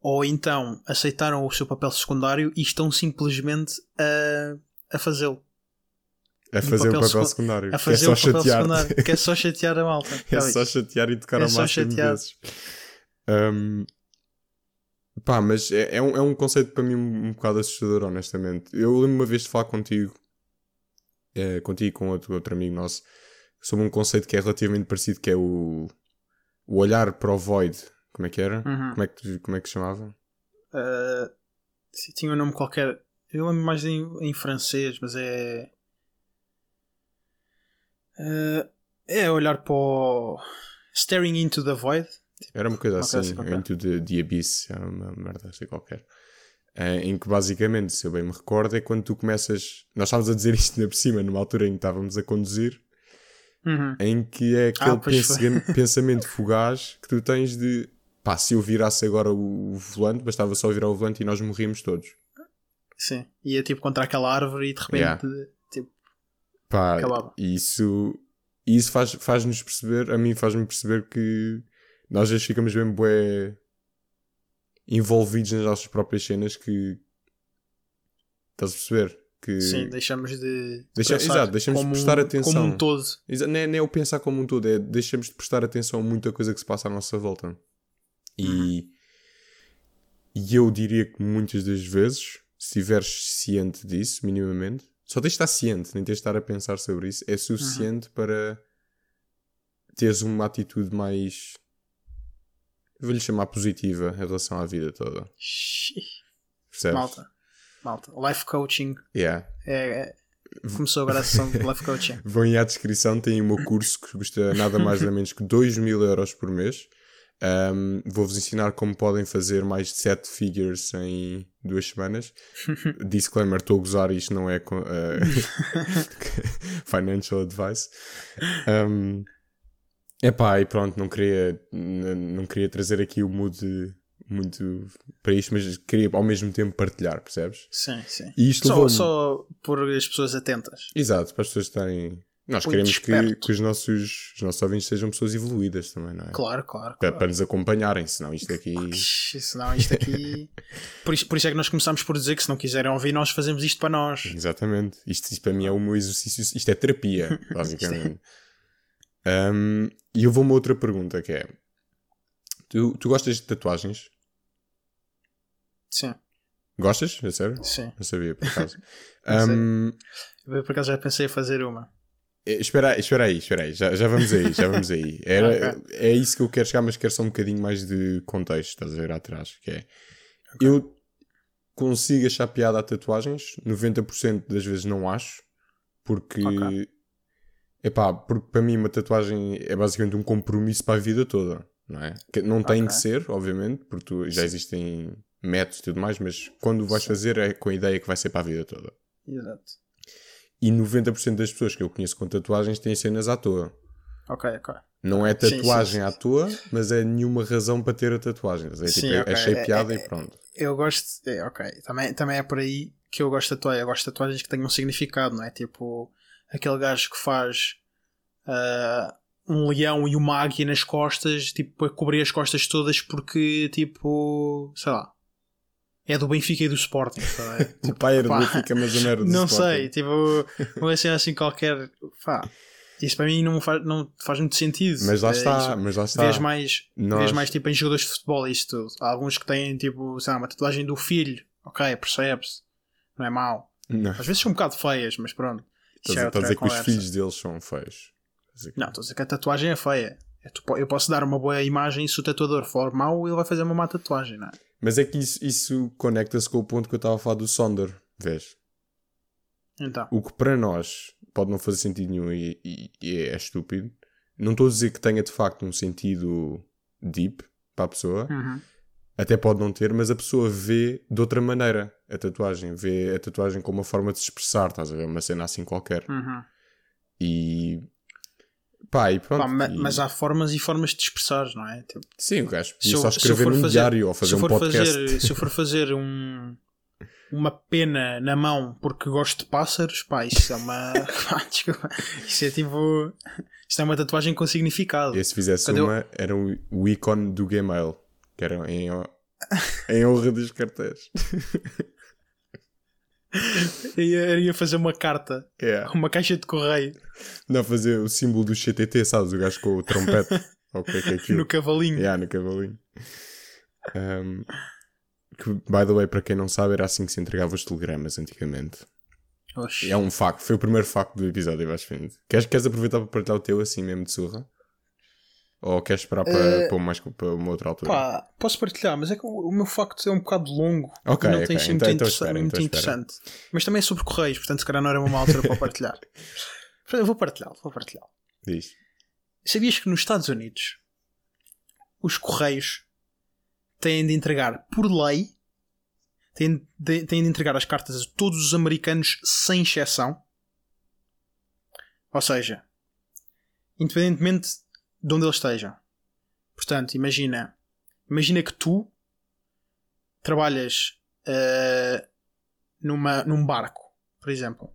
Ou então aceitaram o seu papel secundário e estão simplesmente a, a fazê-lo. A o fazer o papel papel secu- secundário. A que é fazer só o papel chatear. secundário. Que é só chatear a malta. *laughs* É só chatear e tocar É a chatear. vezes. Um, pá, mas é, é um, é um conceito para mim um, um bocado assustador, honestamente. Eu lembro uma vez de falar contigo, eh, contigo e com outro, outro amigo nosso, sobre um conceito que é relativamente parecido, que é o, o olhar para o void. Como é que era? Uhum. Como, é que, como é que se chamava? Uh, tinha um nome qualquer. Eu lembro mais em, em francês, mas é. Uh, é olhar para o. Staring into the void. Era uma coisa assim, assim. Into the, the Abyss, era uma merda assim qualquer. Eh, em que basicamente, se eu bem me recordo, é quando tu começas. Nós estávamos a dizer *laughs* isto ainda por cima, numa altura em que estávamos a conduzir, Uhum. em que é aquele Ah, pois foi. pensa- *laughs* pensamento fugaz que tu tens de pá, se eu virasse agora o, volante, bastava só virar o volante e nós morríamos todos. Sim. Ia tipo contra aquela árvore e de repente. Yeah. Tipo, Pá, Acabava. isso, isso faz, faz-nos perceber, a mim faz-me perceber que às vezes ficamos bem bué envolvidos nas nossas próprias cenas que estás a perceber? Que, sim, deixamos de. Deixa- exato, deixamos de como prestar um- atenção. Como um todo. Exa- Não é, não é o pensar como um todo, é deixamos de prestar atenção a muita coisa que se passa à nossa volta. E, Uhum. e eu diria que muitas das vezes, se estiveres ciente disso, minimamente, só tens de estar ciente, nem tens de estar a pensar sobre isso, é suficiente Uhum. para teres uma atitude mais. Vou-lhe chamar positiva em relação à vida toda. Percebes? Malta. Malta. Life coaching. Yeah. É, é- Começou agora a sessão de life coaching. *laughs* Vão aí à descrição, tem o meu curso que custa nada mais nada menos que 2 mil euros por mês. Um, Vou-vos ensinar como podem fazer mais de 7 figures em duas semanas. *laughs* Disclaimer: estou a gozar, isto não é eh, *laughs* financial advice. Um, epá, e pronto, não queria, não queria trazer aqui o mood muito para isto, mas queria ao mesmo tempo partilhar, percebes? Sim, sim. E isto Só, só por as pessoas atentas. Exato, para as pessoas estarem. Nós Muito queremos que, que os, nossos, os nossos ouvintes sejam pessoas evoluídas também, não é? Claro, claro. Para, claro. para nos acompanharem, senão isto aqui. Senão isto aqui. *laughs* por, isso, por isso é que nós começámos por dizer que se não quiserem ouvir, nós fazemos isto para nós. Exatamente. Isto, isto para mim é o meu exercício. Isto é terapia, *laughs* basicamente. Um, e eu vou a uma outra pergunta que é: tu, tu gostas de tatuagens? Sim, Gostas? É sério? sim. Não sabia, por *laughs* acaso. Um, Eu por acaso já pensei em fazer uma. Eh, Espera, aí, espera aí, espera aí, já, já vamos aí, já vamos aí. *laughs* Era, É isso que eu quero chegar, mas quero só um bocadinho mais de contexto, estás a ver atrás, que é... Eu consigo achar piada a tatuagens, 90% das vezes não acho, porque... Ok. Epá, porque para mim uma tatuagem é basicamente um compromisso para a vida toda, não é? Que não tem Ok. que ser, obviamente, porque tu- já existem métodos e tudo mais, mas quando vais Sim. fazer é com a ideia que vai ser para a vida toda. Exato. E 90% das pessoas que eu conheço com tatuagens têm cenas à toa. Ok, ok. Não é Sim, sim, tatuagem sim, à toa, mas é nenhuma razão para ter a tatuagem. É, tipo, Sim, é- ok. achei É- piada é- e pronto. Eu gosto. É, ok. Também, também é por aí que eu gosto de tatuagem. Eu gosto de tatuagens que tenham um significado, não é? Tipo aquele gajo que faz ah, um leão e uma águia nas costas, tipo, para cobrir as costas todas porque, tipo, sei lá. É do Benfica e do Sporting. tá bem? *laughs* O pai era do Benfica, mas a merda do Não Sporting. sei, tipo, uma cena assim qualquer. Pá, isso para mim não faz, não faz muito sentido. Mas lá É, está, isso- mas lá está. Vês mais, Nós- vês mais tipo em jogadores de futebol isso tudo. Há alguns que têm tipo, sei lá, uma tatuagem do filho. Ok, percebe-se. Não é mau. Não, Às vezes são um bocado feias, mas pronto. Estás, a- dizer que os filhos deles são feios. Não, estou a dizer que a tatuagem é feia. É, Eu posso dar uma boa imagem se o tatuador for mau, ele vai fazer uma má tatuagem, não é? Mas é que isso, isso conecta-se com o ponto que eu estava a falar do Sonder, vês? Então. O que para nós pode não fazer sentido nenhum e, e- e é estúpido. Não estou a dizer que tenha de facto um sentido deep para a pessoa, Uhum. até pode não ter, mas a pessoa vê de outra maneira a tatuagem, vê a tatuagem como uma forma de se expressar, estás a ver? Uma cena assim qualquer. Uhum. E pá, e pronto. Pá, ma- e- mas há formas e formas de expressar, não é? Tipo, Sim, o gajo podia só escrever num fazer- diário ou fazer um podcast. fazer, se eu for *laughs* fazer um, uma pena na mão porque gosto de pássaros, pá, isso é uma. *laughs* pá, desculpa. Isso é tipo. Isto é uma tatuagem com significado. E se fizesse Quando eu- uma, era o, o ícone do Gmail, que era em, *laughs* em honra dos cartéis. Ia, ia fazer uma carta, Yeah. uma caixa de correio Não, fazer o símbolo do CTT, sabes? O gajo com o trompete. Ou que é que é aquilo? no cavalinho. Yeah, no cavalinho. Um, que, by the way, para quem não sabe, era assim que se entregava os telegramas antigamente. É um facto, foi o primeiro facto do episódio, vais vendo. Queres, queres aproveitar para partilhar o teu assim mesmo de surra? Ou queres esperar para, Eh, para, mais, para uma outra altura? Pá, posso partilhar, mas é que o, o meu facto é um bocado longo. Ok, não ok, tem sido então- muito, então interessa- espera, muito então interessante. Mas também é sobre correios, portanto, se calhar não era uma má altura para partilhar. *laughs* Portanto, Eu vou partilhar, vou partilhar. Diz. Sabias que nos Estados Unidos os correios têm de entregar por lei têm de, têm de entregar as cartas a todos os americanos sem exceção? Ou seja, independentemente de onde eles estejam. Portanto, imagina, imagina que tu trabalhas eh, numa, num barco, por exemplo.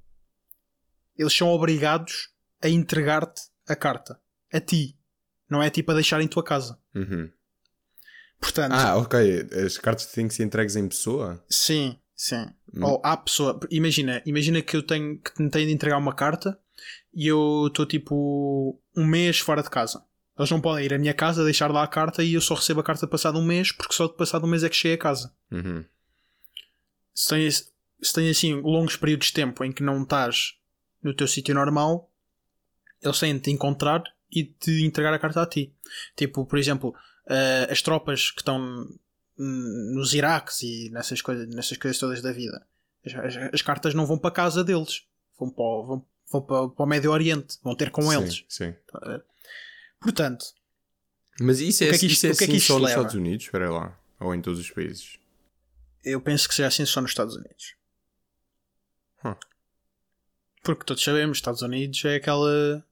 Eles são obrigados a entregar-te a carta. A ti. Não é tipo a deixar em tua casa. Uhum. Portanto, Ah, ok. As cartas têm que ser entregues em pessoa? sim, sim. Hum. Ou há pessoa. Imagina, imagina que eu tenho que me tenho de entregar uma carta e eu estou tipo um mês fora de casa. Eles não podem ir à minha casa, deixar lá a carta e eu só recebo a carta passado um mês, porque só de passado um mês é que cheguei a casa. Uhum. Se tens, se tens assim longos períodos de tempo em que não estás no teu sítio normal, eles têm de te encontrar e te entregar a carta a ti. Tipo, por exemplo, eh, as tropas que estão nos Iraques e nessas coisas, nessas coisas todas da vida, as, as- as cartas não vão para a casa deles, vão para, o- vão, vão para, para o Médio Oriente, vão ter com sim, eles. Sim. Portanto, Mas isso é, O que é que isso isto- é o que é que assim só nos? Estados Unidos? Espera lá. Ou em todos os países? eu penso que seja assim só nos Estados Unidos. Porque todos sabemos, Estados Unidos é aquela.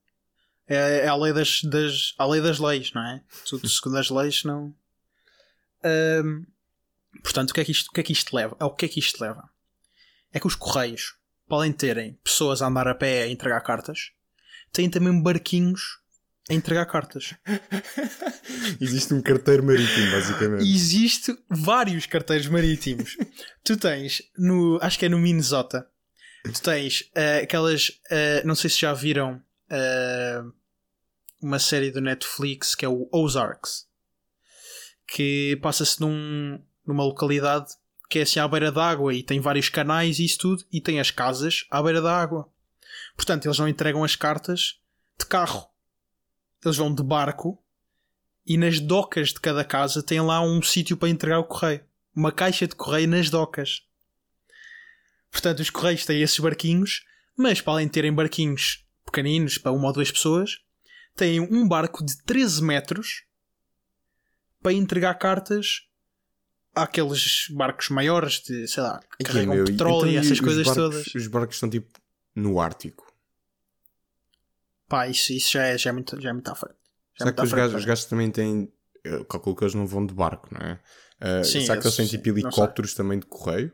É, é a lei das, das, a lei das leis, não é? Tudo *laughs* segundo as leis, não. Portanto, o que, é que isto, o que é que isto leva? Ao que é que isto leva? É que os correios, podem terem pessoas a andar a pé a entregar cartas, têm também barquinhos a entregar cartas. *laughs* Existe um carteiro marítimo, basicamente. Existe vários carteiros marítimos. *laughs* tu tens no, acho que é no Minnesota. Tu tens eh, aquelas, eh, não sei se já viram eh, uma série do Netflix que é o Ozarks, que passa-se num, numa localidade que é assim à beira da água e tem vários canais e isso tudo, e tem as casas à beira da água. Portanto, eles não entregam as cartas de carro. Eles vão de barco e nas docas de cada casa tem lá um sítio para entregar o correio. Uma caixa de correio nas docas. Portanto, os correios têm esses barquinhos, mas para além de terem barquinhos pequeninos para uma ou duas pessoas, têm um barco de 13 metros para entregar cartas àqueles barcos maiores de, sei lá, que carregam meu, petróleo então e essas coisas barcos- todas. Os barcos estão tipo no Ártico. Pá, isso, isso já, é, já, é muito, já é muito à frente. Já é Será muito que os frente, gajos, os gajos também têm. Eu calculo que eles não vão de barco, não é? Uh, Sim, será que eles têm tipo helicópteros também de correio?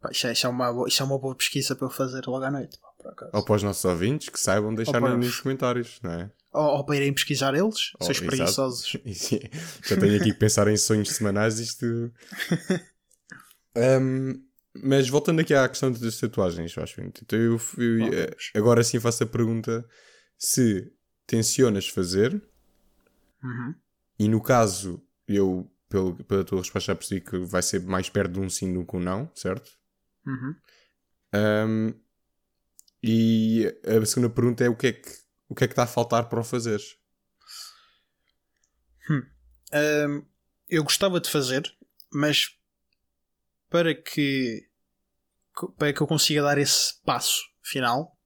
Pá, isso, é, isso, é uma, boa- isso é uma boa pesquisa para eu fazer logo à noite. Pá. Ou para os nossos ouvintes que saibam deixar para- nos comentários, não é? Ou, ou para irem pesquisar eles, Oh, seus exato. preguiçosos. *laughs* É- Já tenho aqui que pensar em sonhos semanais, isto. *laughs* Um, mas voltando aqui à questão das tatuagens, eu acho. Então eu, eu- eh, agora sim faço a pergunta se tencionas fazer Uhum. e no caso eu, pelo, pela tua resposta já percebi que vai ser mais perto de um sim do que um não, certo? Uhum. Um, e a segunda pergunta é o que é que, o que é que está a faltar para o fazeres? Ahm, eu gostava de fazer, mas para que para que eu consiga dar esse passo final,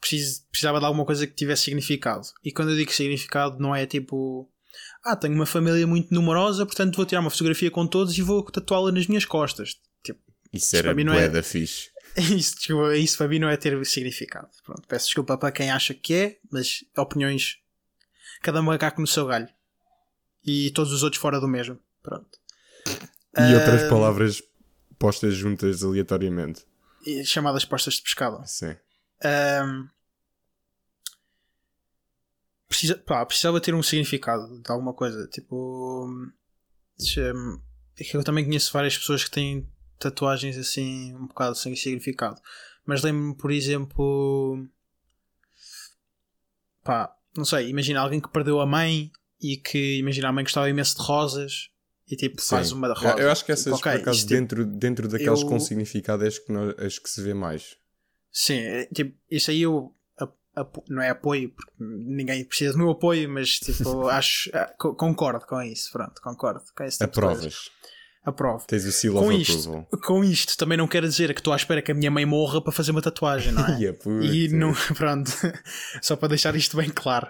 preciso, precisava de alguma coisa que tivesse significado. E quando eu digo significado, não é tipo ah, tenho uma família muito numerosa, portanto vou tirar uma fotografia com todos e vou tatuá-la nas minhas costas. Tipo, Isso era para mim não é- da fixe. *laughs* isso, desculpa, isso para mim não é ter significado. Pronto, peço desculpa para quem acha que é, mas opiniões. Cada macaco no seu galho. E todos os outros fora do mesmo. Pronto. E outras Ah, palavras postas juntas aleatoriamente. e Chamadas postas de pescado. Sim. Ahm, precisa, pá, precisava ter um significado de alguma coisa. Tipo. é eu também conheço várias pessoas que têm tatuagens assim, um bocado sem significado. Mas lembro-me, por exemplo. Pá, não sei, imagina alguém que perdeu a mãe e que imagina a mãe gostava imenso de rosas e tipo faz Sim. uma da Eu- acho que essas, Tipo, ok, por acaso, isto, tipo, dentro, dentro daquelas eu- com significado, é as que, nós- as que se vê mais. Sim, é, tipo, isso aí eu não é apoio, porque ninguém precisa do meu apoio, mas tipo, *laughs* acho, ah, co- concordo com isso, pronto, concordo com esse tipo. Aprovas. Aprovo. Tens o seal Com isto, approval. com isto também não quero dizer que estou à espera que a minha mãe morra para fazer uma tatuagem, não é? *laughs* Puta. E não, *laughs* pronto, só para deixar isto bem claro.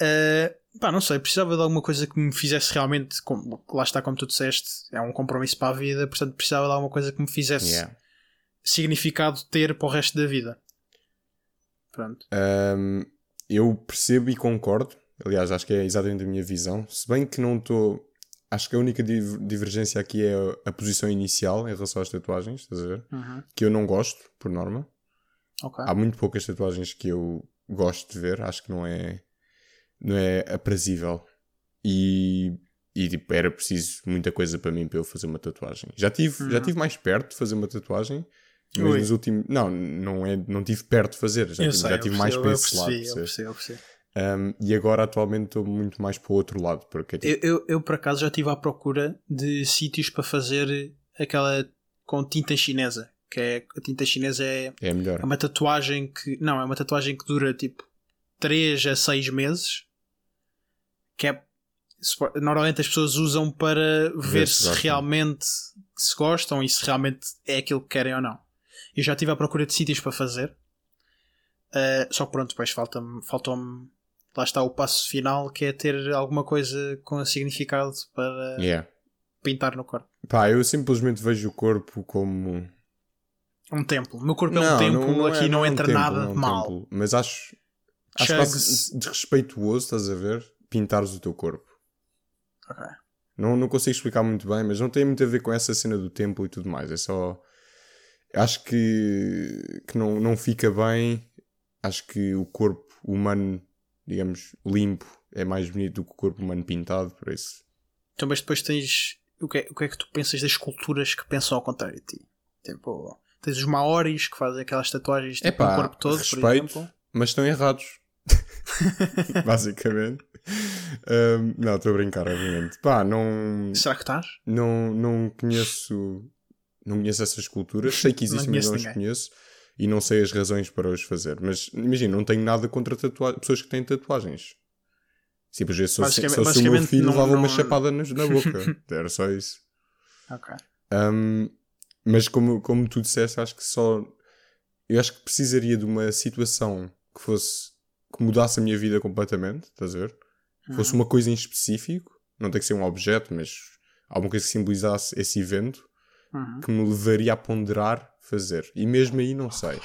Uh, pá, não sei, precisava de alguma coisa que me fizesse realmente, como, lá está como tu disseste, é um compromisso para a vida, portanto precisava de alguma coisa que me fizesse Yeah. significado ter para o resto da vida. Pronto. Um, eu percebo e concordo. Aliás, acho que é exatamente a minha visão. Se bem que não estou. Acho que a única div- divergência aqui é a, posição inicial em relação às tatuagens, estás a ver? Uhum. Que eu não gosto, por norma. Ok. Há muito poucas tatuagens que eu gosto de ver. Acho que não é. Não é aprazível. E. E tipo, era preciso muita coisa para mim para eu fazer uma tatuagem. Já tive, já Uhum. tive mais perto de fazer uma tatuagem. Mas Ui. nos últimos. Não, não, é, não tive perto de fazer. Já eu tive, sei, já tive mais percebi, para eu esse lado. eu percebi, eu percebi. Um, e agora atualmente estou muito mais para o outro lado, porque tipo, Eu, eu, eu, por acaso já estive à procura de sítios para fazer aquela com tinta chinesa. Que é a tinta chinesa é, é melhor. é uma tatuagem que. Não, é uma tatuagem que dura tipo 3 a 6 meses. Que é. Normalmente as pessoas usam para ver se realmente se gostam e se realmente é aquilo que querem ou não. Eu já estive à procura de sítios para fazer. Uh, só que pronto, depois falta-me, faltou-me. Lá está o passo final que é ter alguma coisa com significado para Yeah. pintar no corpo. Pá, eu simplesmente vejo o corpo como. Um templo. O meu corpo é um templo, aqui é- não, é um entra templo, nada não é um de mal. templo. Mas acho. Acho Chugs. quase desrespeituoso, estás a ver? Pintares o teu corpo. Ok. Não, não consigo explicar muito bem, mas não tem muito a ver com essa cena do templo e tudo mais. É só. Acho que, que não, não fica bem. Acho que o corpo humano, digamos, limpo, é mais bonito do que o corpo humano pintado, por isso. Então, mas depois tens. O que, é, o que é que tu pensas das culturas que pensam ao contrário de ti? Tipo, tens os maoris que fazem aquelas tatuagens tipo, Epá, no corpo todo, por respeito. exemplo. Mas estão errados. *laughs* Basicamente. Ahm, não, estou a brincar, obviamente. Pá, não, Será que estás? não, não conheço. Não conheço essas culturas. Sei que *laughs* existem, mas não as conheço. E não sei as razões para os fazer. Mas imagina, não tenho nada contra pessoas que têm tatuagens. Às vezes, se fosse se Basicamente- o meu basicamente filho, não- levava uma não- chapada na, na boca. *laughs* Era só isso. Ok. Um, mas como, como tu disseste, acho que só. Eu acho que precisaria de uma situação que fosse. que mudasse a minha vida completamente, estás a ver? Fosse Uhum. uma coisa em específico, não tem que ser um objeto, mas alguma coisa que simbolizasse esse evento Uhum. que me levaria a ponderar fazer. E mesmo aí não sei.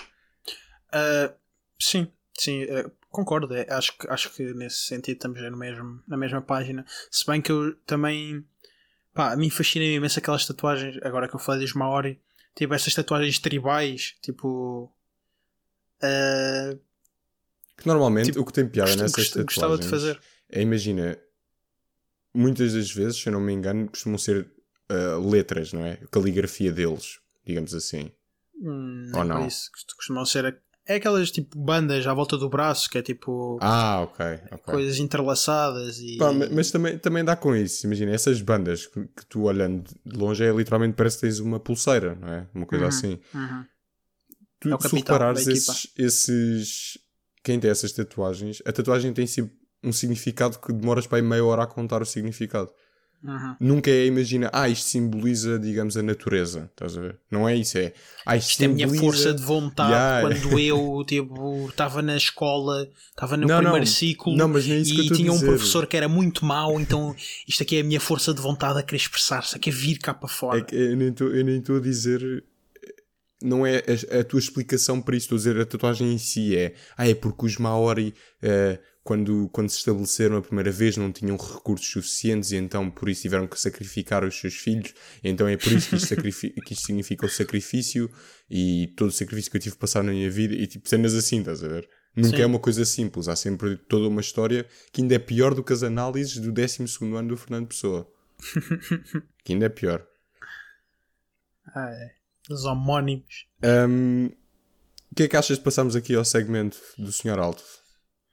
Uh, sim, sim, uh, concordo. É, acho, que, acho que nesse sentido estamos no mesmo, na mesma página. Se bem que eu também. Pá, a mim fascina imenso aquelas tatuagens. Agora que eu falei dos Maori, tipo essas tatuagens tribais, tipo. Uh, que normalmente tipo, o que tem piada nessas tatuagens. Gostava de fazer. É, imagina, muitas das vezes, se eu não me engano, costumam ser uh, letras, não é? Caligrafia deles, digamos assim. Hum, Ou não? É isso, costumam ser. É aquelas tipo bandas à volta do braço, que é tipo. Ah, ok. okay. Coisas entrelaçadas e. Pá, mas também, também dá com isso. Imagina, essas bandas que, que, tu olhando de longe é literalmente parece que tens uma pulseira, não é? Uma coisa uhum, assim. Uhum. Tu, é se reparares esses, esses. Quem tem essas tatuagens, a tatuagem tem si um significado que demoras para aí meia hora a contar o significado. Uhum. Nunca é, imagina, ah, isto simboliza, digamos, a natureza. Estás a ver? Não é isso, é. Ah, isto, isto simboliza... é a minha força de vontade yeah. quando eu tipo, estava na escola, estava no não, primeiro não. ciclo não, é e tinha um dizer. professor que era muito mau, então isto aqui é a minha força de vontade a querer expressar-se, a querer vir cá para fora. É eu nem estou a dizer. Não é a, a, tua explicação para isso, estou a dizer a tatuagem em si é. Ah, é porque os Maori. Uh, quando, quando se estabeleceram a primeira vez, não tinham recursos suficientes e então por isso tiveram que sacrificar os seus filhos. Então é por isso que isto, *laughs* que isto significa o sacrifício e todo o sacrifício que eu tive que passar na minha vida e tipo cenas assim, estás a ver? Nunca Sim. é uma coisa simples, há sempre toda uma história que ainda é pior do que as análises do 12 ano do Fernando Pessoa. *laughs* que ainda é pior. Ah, é. Os homónimos. Um, o que é que achas de passarmos aqui ao segmento do Senhor Alto?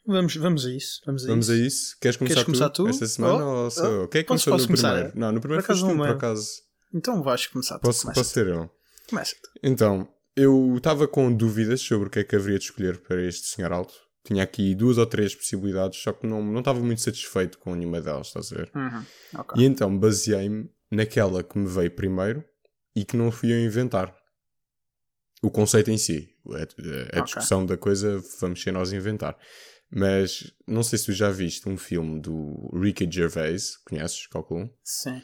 Vamos, vamos a isso. Vamos a, vamos isso. a isso. Queres começar, Queres começar tu, tu, esta semana oh, ou sou oh, eu? Quem é que começou no começar? primeiro? Não, no primeiro foste tu, por acaso. Então vais começar. Posso, posso ser eu? Começa. Então, eu estava com dúvidas sobre o que é que haveria de escolher para este Senhor Alto. Tinha aqui duas ou três possibilidades, só que não, não estava muito satisfeito com nenhuma delas, estás a ver? Uhum. Okay. E então baseei-me naquela que me veio primeiro e que não fui eu inventar. O conceito em si. A, a, a discussão okay. da coisa vamos ser nós inventar. Mas não sei se tu já viste um filme do Ricky Gervais, conheces, calculo? Sim.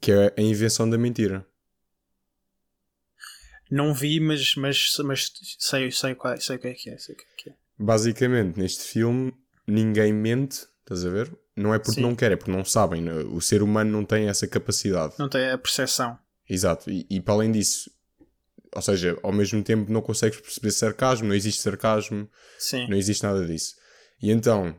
Que é A Invenção da Mentira. Não vi, mas, mas, mas sei, sei, qual, sei o que é que é, sei o que é, é. Basicamente, neste filme, ninguém mente, estás a ver? Não é porque Sim. não quer, é porque não sabem. Né? O ser humano não tem essa capacidade. Não tem a percepção. Exato. E, e para além disso, ou seja, ao mesmo tempo não consegues perceber sarcasmo, não existe sarcasmo, Sim. não existe nada disso. E então,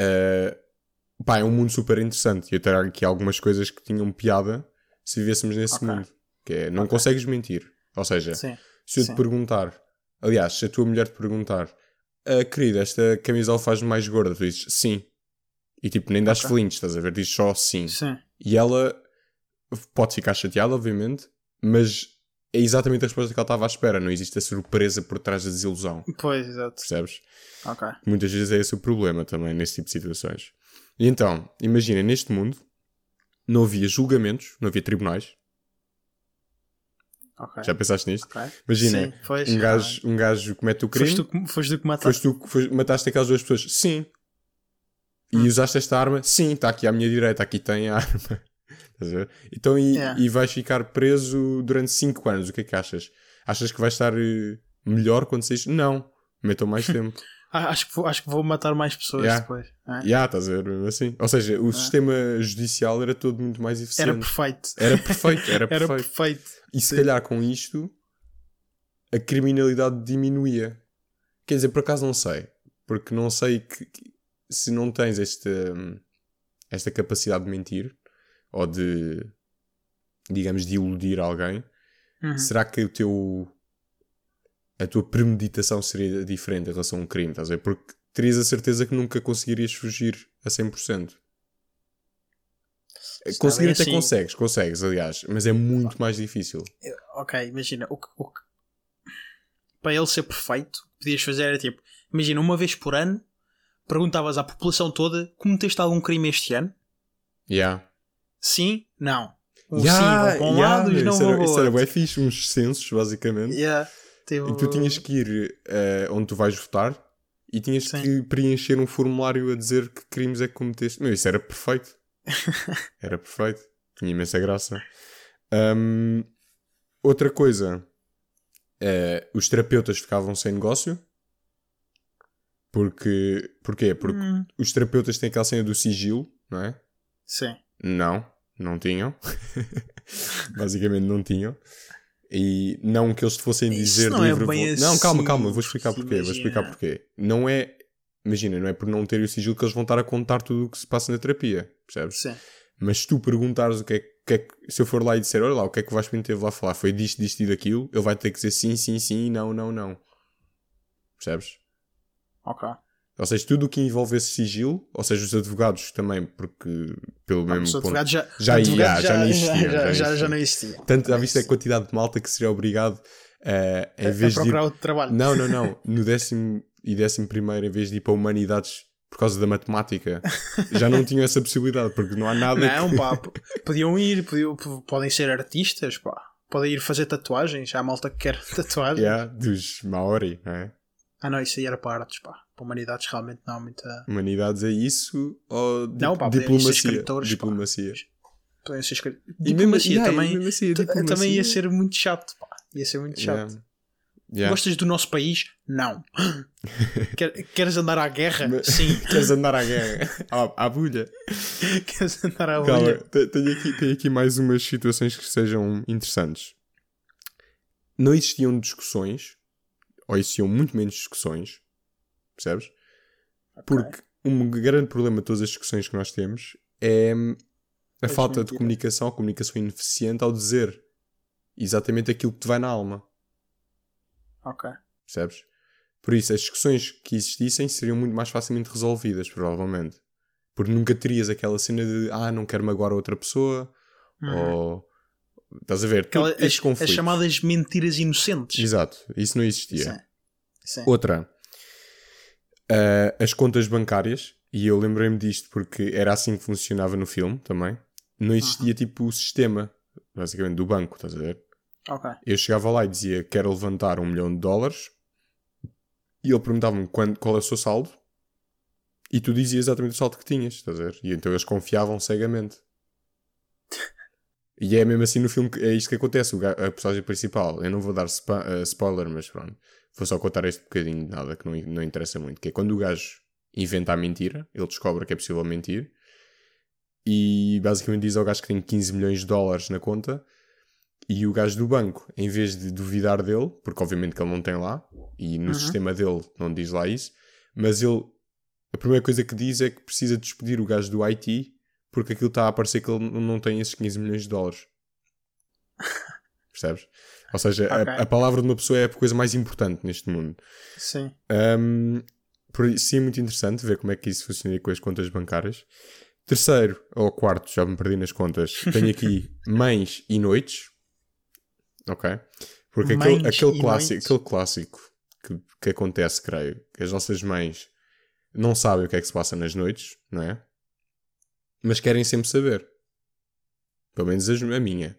uh, pá, é um mundo super interessante. E eu trago aqui algumas coisas que tinham piada se vivêssemos nesse okay. mundo. Que é, não okay. consegues mentir. Ou seja, Sim. se eu Sim. te perguntar, aliás, se a tua mulher te perguntar, ah, querida, esta camisola faz-me mais gorda, tu dizes sim. E tipo, nem das okay. estás a ver? Dizes só sim. sim. E ela pode ficar chateada, obviamente, mas é exatamente a resposta que ela estava à espera. Não existe a surpresa por trás da desilusão. Pois, exato. Percebes? Ok. Muitas vezes é esse o problema também nesse tipo de situações. E então, imagina, neste mundo não havia julgamentos, não havia tribunais. Okay. Já pensaste nisto? Okay. Imagina, Sim, pois, um, gajo, um gajo comete o crime. Foste tu, foste tu que mataste. Foste tu, foste, mataste aquelas duas pessoas? Sim. E hum. usaste esta arma? Sim, está aqui à minha direita, aqui tem a *laughs* arma. Então, e, yeah. e vais ficar preso durante 5 anos. O que é que achas? Achas que vais estar eh, melhor quando saís? Não. Metam mais *laughs* tempo. acho, que vou, acho que vou matar mais pessoas yeah. depois. É. Yeah, estás a ver? Assim. Ou seja, o sistema judicial era todo muito mais eficiente. Era perfeito. Era perfeito, era *laughs* perfeito. era perfeito. E se calhar com isto a criminalidade diminuía. Quer dizer, por acaso não sei. Porque não sei que, que se não tens esta, esta capacidade de mentir, ou de, digamos, de iludir alguém, uhum. será que o teu a tua premeditação seria diferente em relação a um crime, estás a ver? Porque terias a certeza que nunca conseguirias fugir a 100%. Está Conseguir até assim... consegues, consegues, aliás, mas é muito mais difícil. Ok, imagina, o que, o que... para ele ser perfeito, podias fazer era tipo, imagina, uma vez por ano, perguntavas à população toda cometeste algum crime este ano? Yeah. Sim, não. Um yeah, sim, vão yeah, lado, não isso, era, isso era bem fixe, uns censos, basicamente. Yeah, tipo... E tu tinhas que ir uh, onde tu vais votar e tinhas sim. que preencher um formulário a dizer que crimes é que cometeste. Meu, isso era perfeito. *laughs* era perfeito. Tinha imensa graça. Um, outra coisa eh, os terapeutas ficavam sem negócio. Porque. Porquê? Porque Hum, os terapeutas têm aquela cena do sigilo, não é? sim. Não, não tinham. *laughs* Basicamente não tinham. E não que eles te fossem Isso dizer não do é livro. bem Não, calma, assim, calma, vou explicar porquê. Vou explicar imagina. porquê. Não é. Imagina, não é por não ter o sigilo que eles vão estar a contar tudo o que se passa na terapia, percebes? Sim. Mas se tu perguntares o que é, que é. Se eu for lá e disser, olha lá, o que é que o Vasco Pinto teve lá a falar? Foi disto, disto e daquilo, ele vai ter que dizer sim, sim, sim, não, não, não. Percebes? Ok. Ou seja, tudo o que envolve esse sigilo, ou seja, os advogados também, porque pelo Os mesmo ponto. já, Já ia, já não existiam, *laughs* Já, já já, já não existiam. Tanto já viste a quantidade de malta que seria obrigado eh, em A, vez a de procurar outro trabalho. Não, não, não. No décimo e décimo primeiro, em vez de ir para humanidades por causa da matemática, já não tinham essa possibilidade, porque não há nada Não, que... pá, podiam ir, podiam, podem ser artistas, pá. Podem ir fazer tatuagens. Há malta que quer *laughs* tatuagens. Yeah, dos Maori, não é? Ah, não, isso aí era para artes, pá. Para humanidades realmente não há muita. Humanidades é isso ou di- Não, pá, podem ser diplomacia? pá. diplomacia. Podem ser Diplomacia yeah, também. mesmo a t- diplomacia- Também ia ser muito chato, pá. Ia ser muito chato. Yeah. Yeah. Gostas do nosso país? Não. *laughs* Quer- Queres andar à guerra? Mas- Sim. *laughs* Queres andar à guerra? à, à bulha? *laughs* Queres andar à Calma, bolha? te- tenho aqui, tenho aqui mais umas situações que sejam interessantes. Não existiam discussões, ou existiam muito menos discussões, percebes? Porque um grande problema de todas as discussões que nós temos é hum, a As falta de mentiras. comunicação, a comunicação ineficiente ao dizer exatamente aquilo que te vai na alma, Ok. percebes? Por isso, as discussões que existissem seriam muito mais facilmente resolvidas, provavelmente. Porque nunca terias aquela cena de ah, não quero magoar outra pessoa, Uhum. ou estás a ver? Aquela- as, as chamadas mentiras inocentes. Exato, isso não existia. Sim. Sim. Outra, ah, as contas bancárias, e eu lembrei-me disto porque era assim que funcionava no filme também. Não existia tipo o sistema, basicamente, do banco, estás a ver? Ok. Eu chegava lá e dizia quero levantar um milhão de dólares e ele perguntava-me qual é o seu saldo e tu dizias exatamente o saldo que tinhas, estás a ver? E então eles confiavam cegamente. E é mesmo assim no filme, que é isto que acontece. o A personagem principal, eu não vou dar eh, spoiler, mas pronto, vou só contar este bocadinho de nada que não, não interessa muito. Que é quando o gajo inventa a mentira, ele descobre que é possível mentir e basicamente diz ao gajo que tem 15 milhões de dólares na conta e o gajo do banco, em vez de duvidar dele, porque obviamente que ele não tem lá, e no Uhum. sistema dele não diz lá isso, mas ele, a primeira coisa que diz é que precisa despedir o gajo do IT, porque aquilo está a parecer que ele não tem esses 15 milhões de dólares. *laughs* Percebes? Ou seja, a- Ok. a, palavra de uma pessoa é a coisa mais importante neste mundo. Sim. Um, por isso, sim, é muito interessante ver como é que isso funciona com as contas bancárias. Terceiro, ou quarto, já me perdi nas contas, *laughs* tenho aqui mães e noites. Ok? Porque aquele, Mães aquele, clássico, noites? aquele clássico que, que acontece, creio, que as nossas mães não sabem o que é que se passa nas noites, não é? Mas querem sempre saber. Pelo menos as- a minha.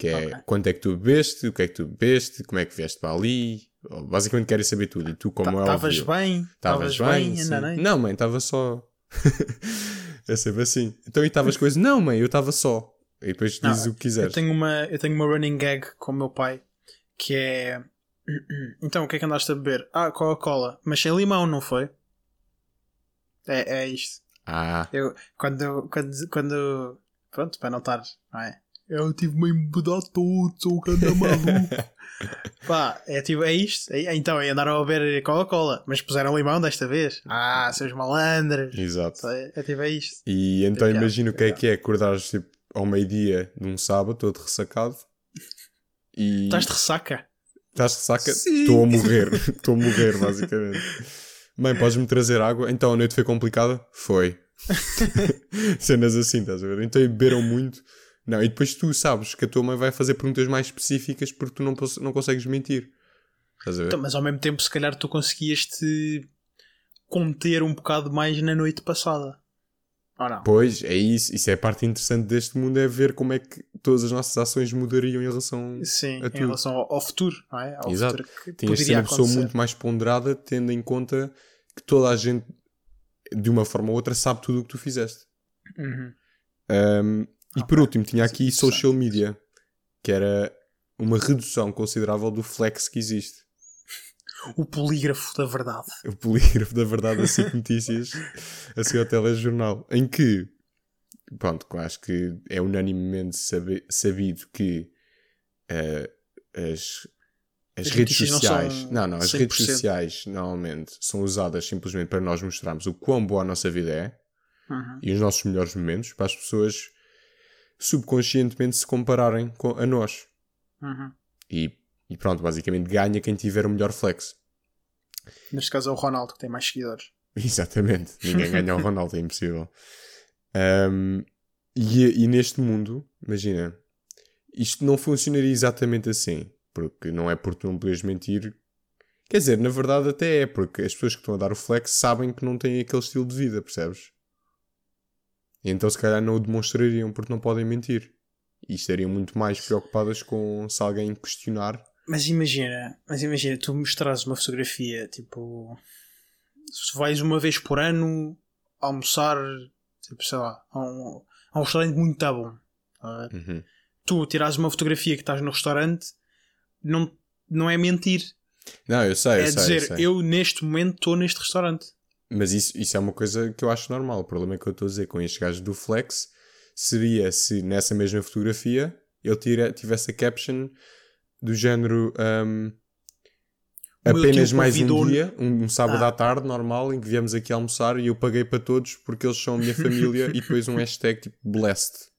Que é Ok. quanto é que tu bebeste, o que é que tu bebeste, como é que vieste para ali. Basicamente querem saber tudo. E tu, como é Estavas bem? Estavas bem? bem? sim. ainda nem? Não, mãe, estava só. *laughs* é sempre assim. Então, e estavas coisas? Não, mãe, eu estava só. E depois Não, dizes o que Eu quiseres. tenho, uma, eu tenho uma running gag com o meu pai que é. *clears throat* Então, o que é que andaste a beber? Ah, Coca-Cola. Mas sem limão, não foi? É, é isto. Ah, Eu, quando, quando, quando. Pronto, para não estar, não é? Eu tive-me a embedar todo, sou o grande maluco. *laughs* Pá, é tipo, é isto. É- então, aí andaram a beber Coca-Cola, mas puseram limão desta vez. Ah, seus malandros. exato. É, é tipo, é isto. E então imagina o que é que é acordares tipo, ao meio-dia de um sábado, todo ressacado. E. Estás de ressaca? Estás de ressaca? Estou a morrer. *laughs* Estou a morrer, basicamente. Mãe, podes-me trazer água? Então a noite foi complicada? Foi. *laughs* Cenas assim, estás a ver? Então beberam muito. Não, e depois tu sabes que a tua mãe vai fazer perguntas mais específicas porque tu não, não consegues mentir. Então, mas ao mesmo tempo, se calhar tu conseguias te conter um bocado mais na noite passada. Ou não? Pois, é isso. Isso é a parte interessante deste mundo, é ver como é que todas as nossas ações mudariam em relação... Sim, a em relação ao, futuro, não é? Ao Exato. futuro Tinhas de ser uma pessoa acontecer. muito mais ponderada, tendo em conta que toda a gente, de uma forma ou outra, sabe tudo o que tu fizeste. Uhum. Um, e por último, tinha aqui social media, que era uma redução considerável do flex que existe. O polígrafo da verdade. O polígrafo da verdade, assim notícias, assim ao telejornal, em que, pronto, acho que é unanimemente sabido que uh, as, as, as redes sociais, não, não, não, as 100%. redes sociais normalmente são usadas simplesmente para nós mostrarmos o quão boa a nossa vida é uhum. e os nossos melhores momentos, para as pessoas subconscientemente se compararem com, a nós. Uhum. E, e pronto, basicamente ganha quem tiver o melhor flex. Neste caso é o Ronaldo que tem mais seguidores. *laughs* Exatamente, ninguém ganha o *laughs* Ronaldo, é impossível. Um, e, e neste mundo, imagina, isto não funcionaria exatamente assim, porque não é por tu não poderes mentir. Quer dizer, na verdade até é, porque as pessoas que estão a dar o flex sabem que não têm aquele estilo de vida, percebes? E então se calhar não o demonstrariam porque não podem mentir. E estariam muito mais preocupadas com se alguém questionar. Mas imagina, mas imagina, tu mostras uma fotografia, tipo. Se vais uma vez por ano almoçar, tipo, sei lá, a um, a um restaurante muito bom. Tá uhum. Tu tiras uma fotografia que estás no restaurante, não, não é mentir. Não, eu sei, eu é sei, dizer, eu, sei. eu neste momento estou neste restaurante. Mas isso, isso é uma coisa que eu acho normal. O problema é que eu estou a dizer com estes gajos do Flex seria se nessa mesma fotografia ele tira, tivesse a caption do género um, apenas mais um dia, um, um sábado ah. à tarde, normal, em que viemos aqui almoçar e eu paguei para todos porque eles são a minha família *laughs* e depois um hashtag tipo blessed.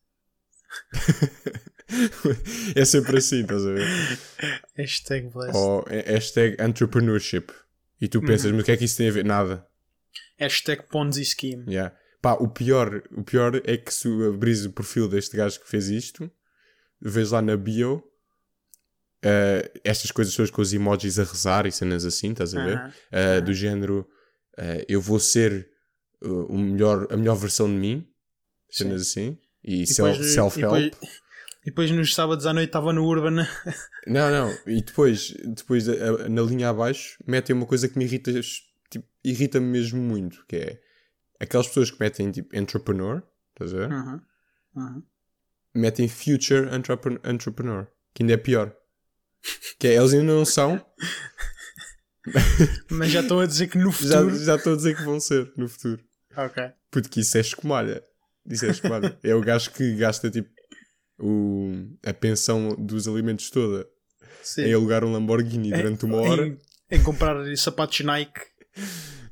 *laughs* é sempre assim, estás a ver? Hashtag blessed. Ou hashtag entrepreneurship. E tu pensas, uhum. mas o que é que isso tem a ver? Nada. Hashtag Ponzi Scheme. Yeah. Pá, o pior, o pior é que se abris o perfil deste gajo que fez isto, vês lá na bio uh, estas coisas todas com os emojis a rezar e cenas assim, estás a ver? Uh -huh. uh, do género, eh, eu vou ser o melhor, a melhor versão de mim, cenas Sim. assim, e, e self-help. E depois nos sábados à noite estava no Urban. não, não. E depois, depois na linha abaixo, metem uma coisa que me irrita, tipo, irrita-me mesmo muito, que é aquelas pessoas que metem tipo entrepreneur, estás a ver? Uhum. Uhum. Metem future entrepreneur, que ainda é pior. Que é, eles ainda não são. *laughs* Mas já estão a dizer que no *laughs* futuro. Já, já estão a dizer que vão ser no futuro. Ok. Porque isso é escumalha. Isso é escumalha. *laughs* é o gajo que gasta tipo o, a pensão dos alimentos toda Sim. em alugar um Lamborghini durante uma hora. Em, em comprar sapatos Nike.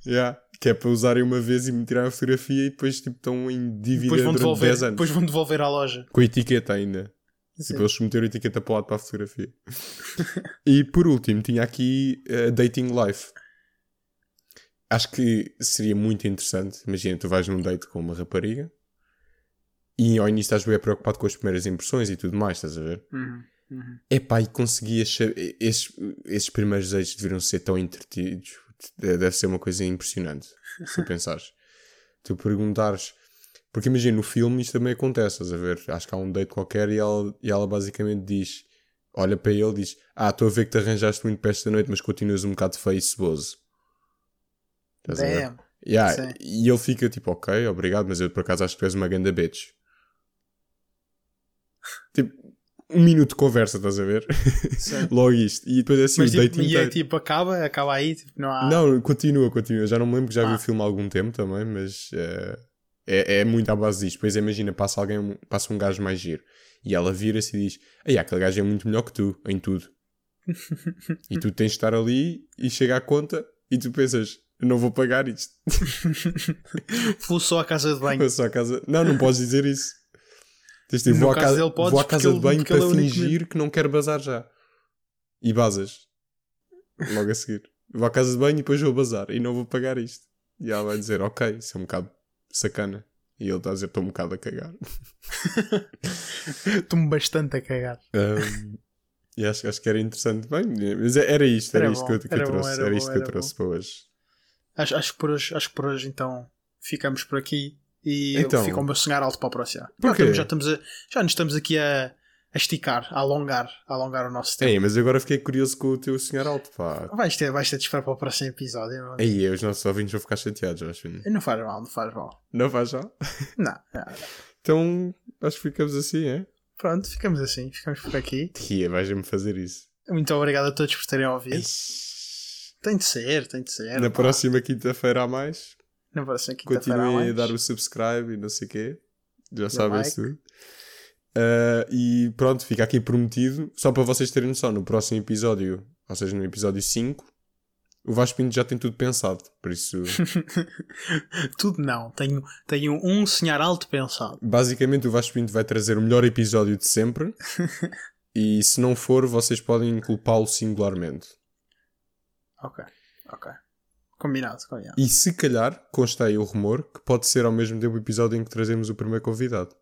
Yeah. Que é para usarem uma vez e me tirar a fotografia e depois tipo, estão em dívida durante devolver, 10 anos. Depois vão devolver à loja. Com a etiqueta ainda. Sim. Tipo, eles meteram a etiqueta para o lado para a fotografia. e por último, tinha aqui uh, Dating Life. Acho que seria muito interessante. Imagina, tu vais num date com uma rapariga e ao início estás bem preocupado com as primeiras impressões e tudo mais, estás a ver? Uhum, uhum. Epá, e conseguias. Esses, esses primeiros dates deveriam ser tão entretidos. Deve ser uma coisa impressionante, se pensares. *laughs* tu perguntares. Porque imagina, no filme isto também acontece, estás a ver? Acho que há um date qualquer e ela, e ela basicamente diz: Olha para ele diz: Ah, estou a ver que te arranjaste muito para esta noite, mas continuas um bocado feio e ceboso. Estás a ver? Yeah, e ele fica tipo: Ok, obrigado, mas eu por acaso acho que tu és uma ganda bitch. Tipo, um minuto de conversa, estás a ver? *laughs* Logo isto. E depois é assim, Mas, o tipo, E é tipo, acaba, acaba aí, tipo, não há. Não, continua, continua. Já não me lembro que já ah. vi o filme há algum tempo também, mas uh, é, é muito à base disto. Depois imagina, passa alguém, passa um gajo mais giro. E ela vira-se e diz: Ei, aquele gajo é muito melhor que tu, em tudo. e tu tens de estar ali e chega à conta e tu pensas. Não vou pagar isto. *laughs* Vou só à casa de banho. Vou só à casa. Não, não podes dizer isso. Tens de vou, à casa, dele, podes, vou à casa de banho para é fingir que não quero bazar já. E basas. Logo a seguir. Vou à casa de banho e depois vou bazar. E não vou pagar isto. E ela vai dizer, ok, isso é um bocado sacana. E ele está a dizer, estou um bocado a cagar. *laughs* Estou-me bastante a cagar. Um, e acho, acho que era interessante. Bem, mas era isto, era, era isto bom, que eu, que eu trouxe. Bom, era, era isto bom, que eu trouxe para hoje. Acho, acho, que por hoje. acho que por hoje então ficamos por aqui. E então, fica o meu sonhar alto para a próxima. Porquê? Já, estamos a, já nos estamos aqui a, a esticar, a alongar, a alongar o nosso tempo. Ei, mas agora fiquei curioso com o teu sonhar alto, pá. Vais ter, vais ter de esperar para o próximo episódio. Aí, os nossos ouvintes vão ficar chateados, acho. Não faz mal, não faz mal. Não faz mal? Não, *laughs* não, não. Então, acho que ficamos assim, é? Pronto, ficamos assim, ficamos por aqui. Tia, vais-me fazer isso. Muito obrigado a todos por terem ouvido. Eish. Tem de ser, tem de ser. Na pá. próxima quinta-feira a mais, Na próxima quinta-feira. há continuem a dar o subscribe e não sei o quê. Já sabem like. isso tudo. Ah, e pronto, fica aqui prometido. Só para vocês terem noção, no próximo episódio, ou seja, no episódio 5, o Vasco Pinto já tem tudo pensado. Por isso, *laughs* Tudo não. Tenho, tenho um sonhar alto pensado. basicamente, o Vasco Pinto vai trazer o melhor episódio de sempre. *laughs* e se não for, vocês podem culpá-lo singularmente. Ok, ok. Combinado, combinado. E se calhar, consta aí o rumor que pode ser ao mesmo tempo o episódio em que trazemos o primeiro convidado.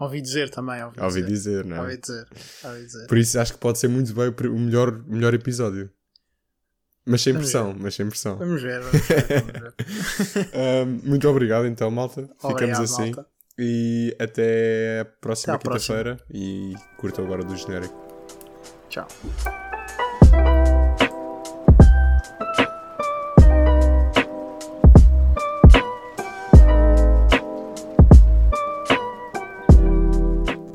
Ouvi dizer também, ouvi, Ouvi dizer. dizer, não é? Ouvi dizer, ouvi dizer. Por isso acho que pode ser muito bem o melhor, o melhor episódio. Mas sem Vamos pressão, mas sem pressão. Vamos ver, vamos ver. Vamos ver. *laughs* Ahm, muito obrigado então, malta. Ficamos Obrigado, assim. malta. E até a próxima quinta-feira. E curtam agora do genérico. Tchau.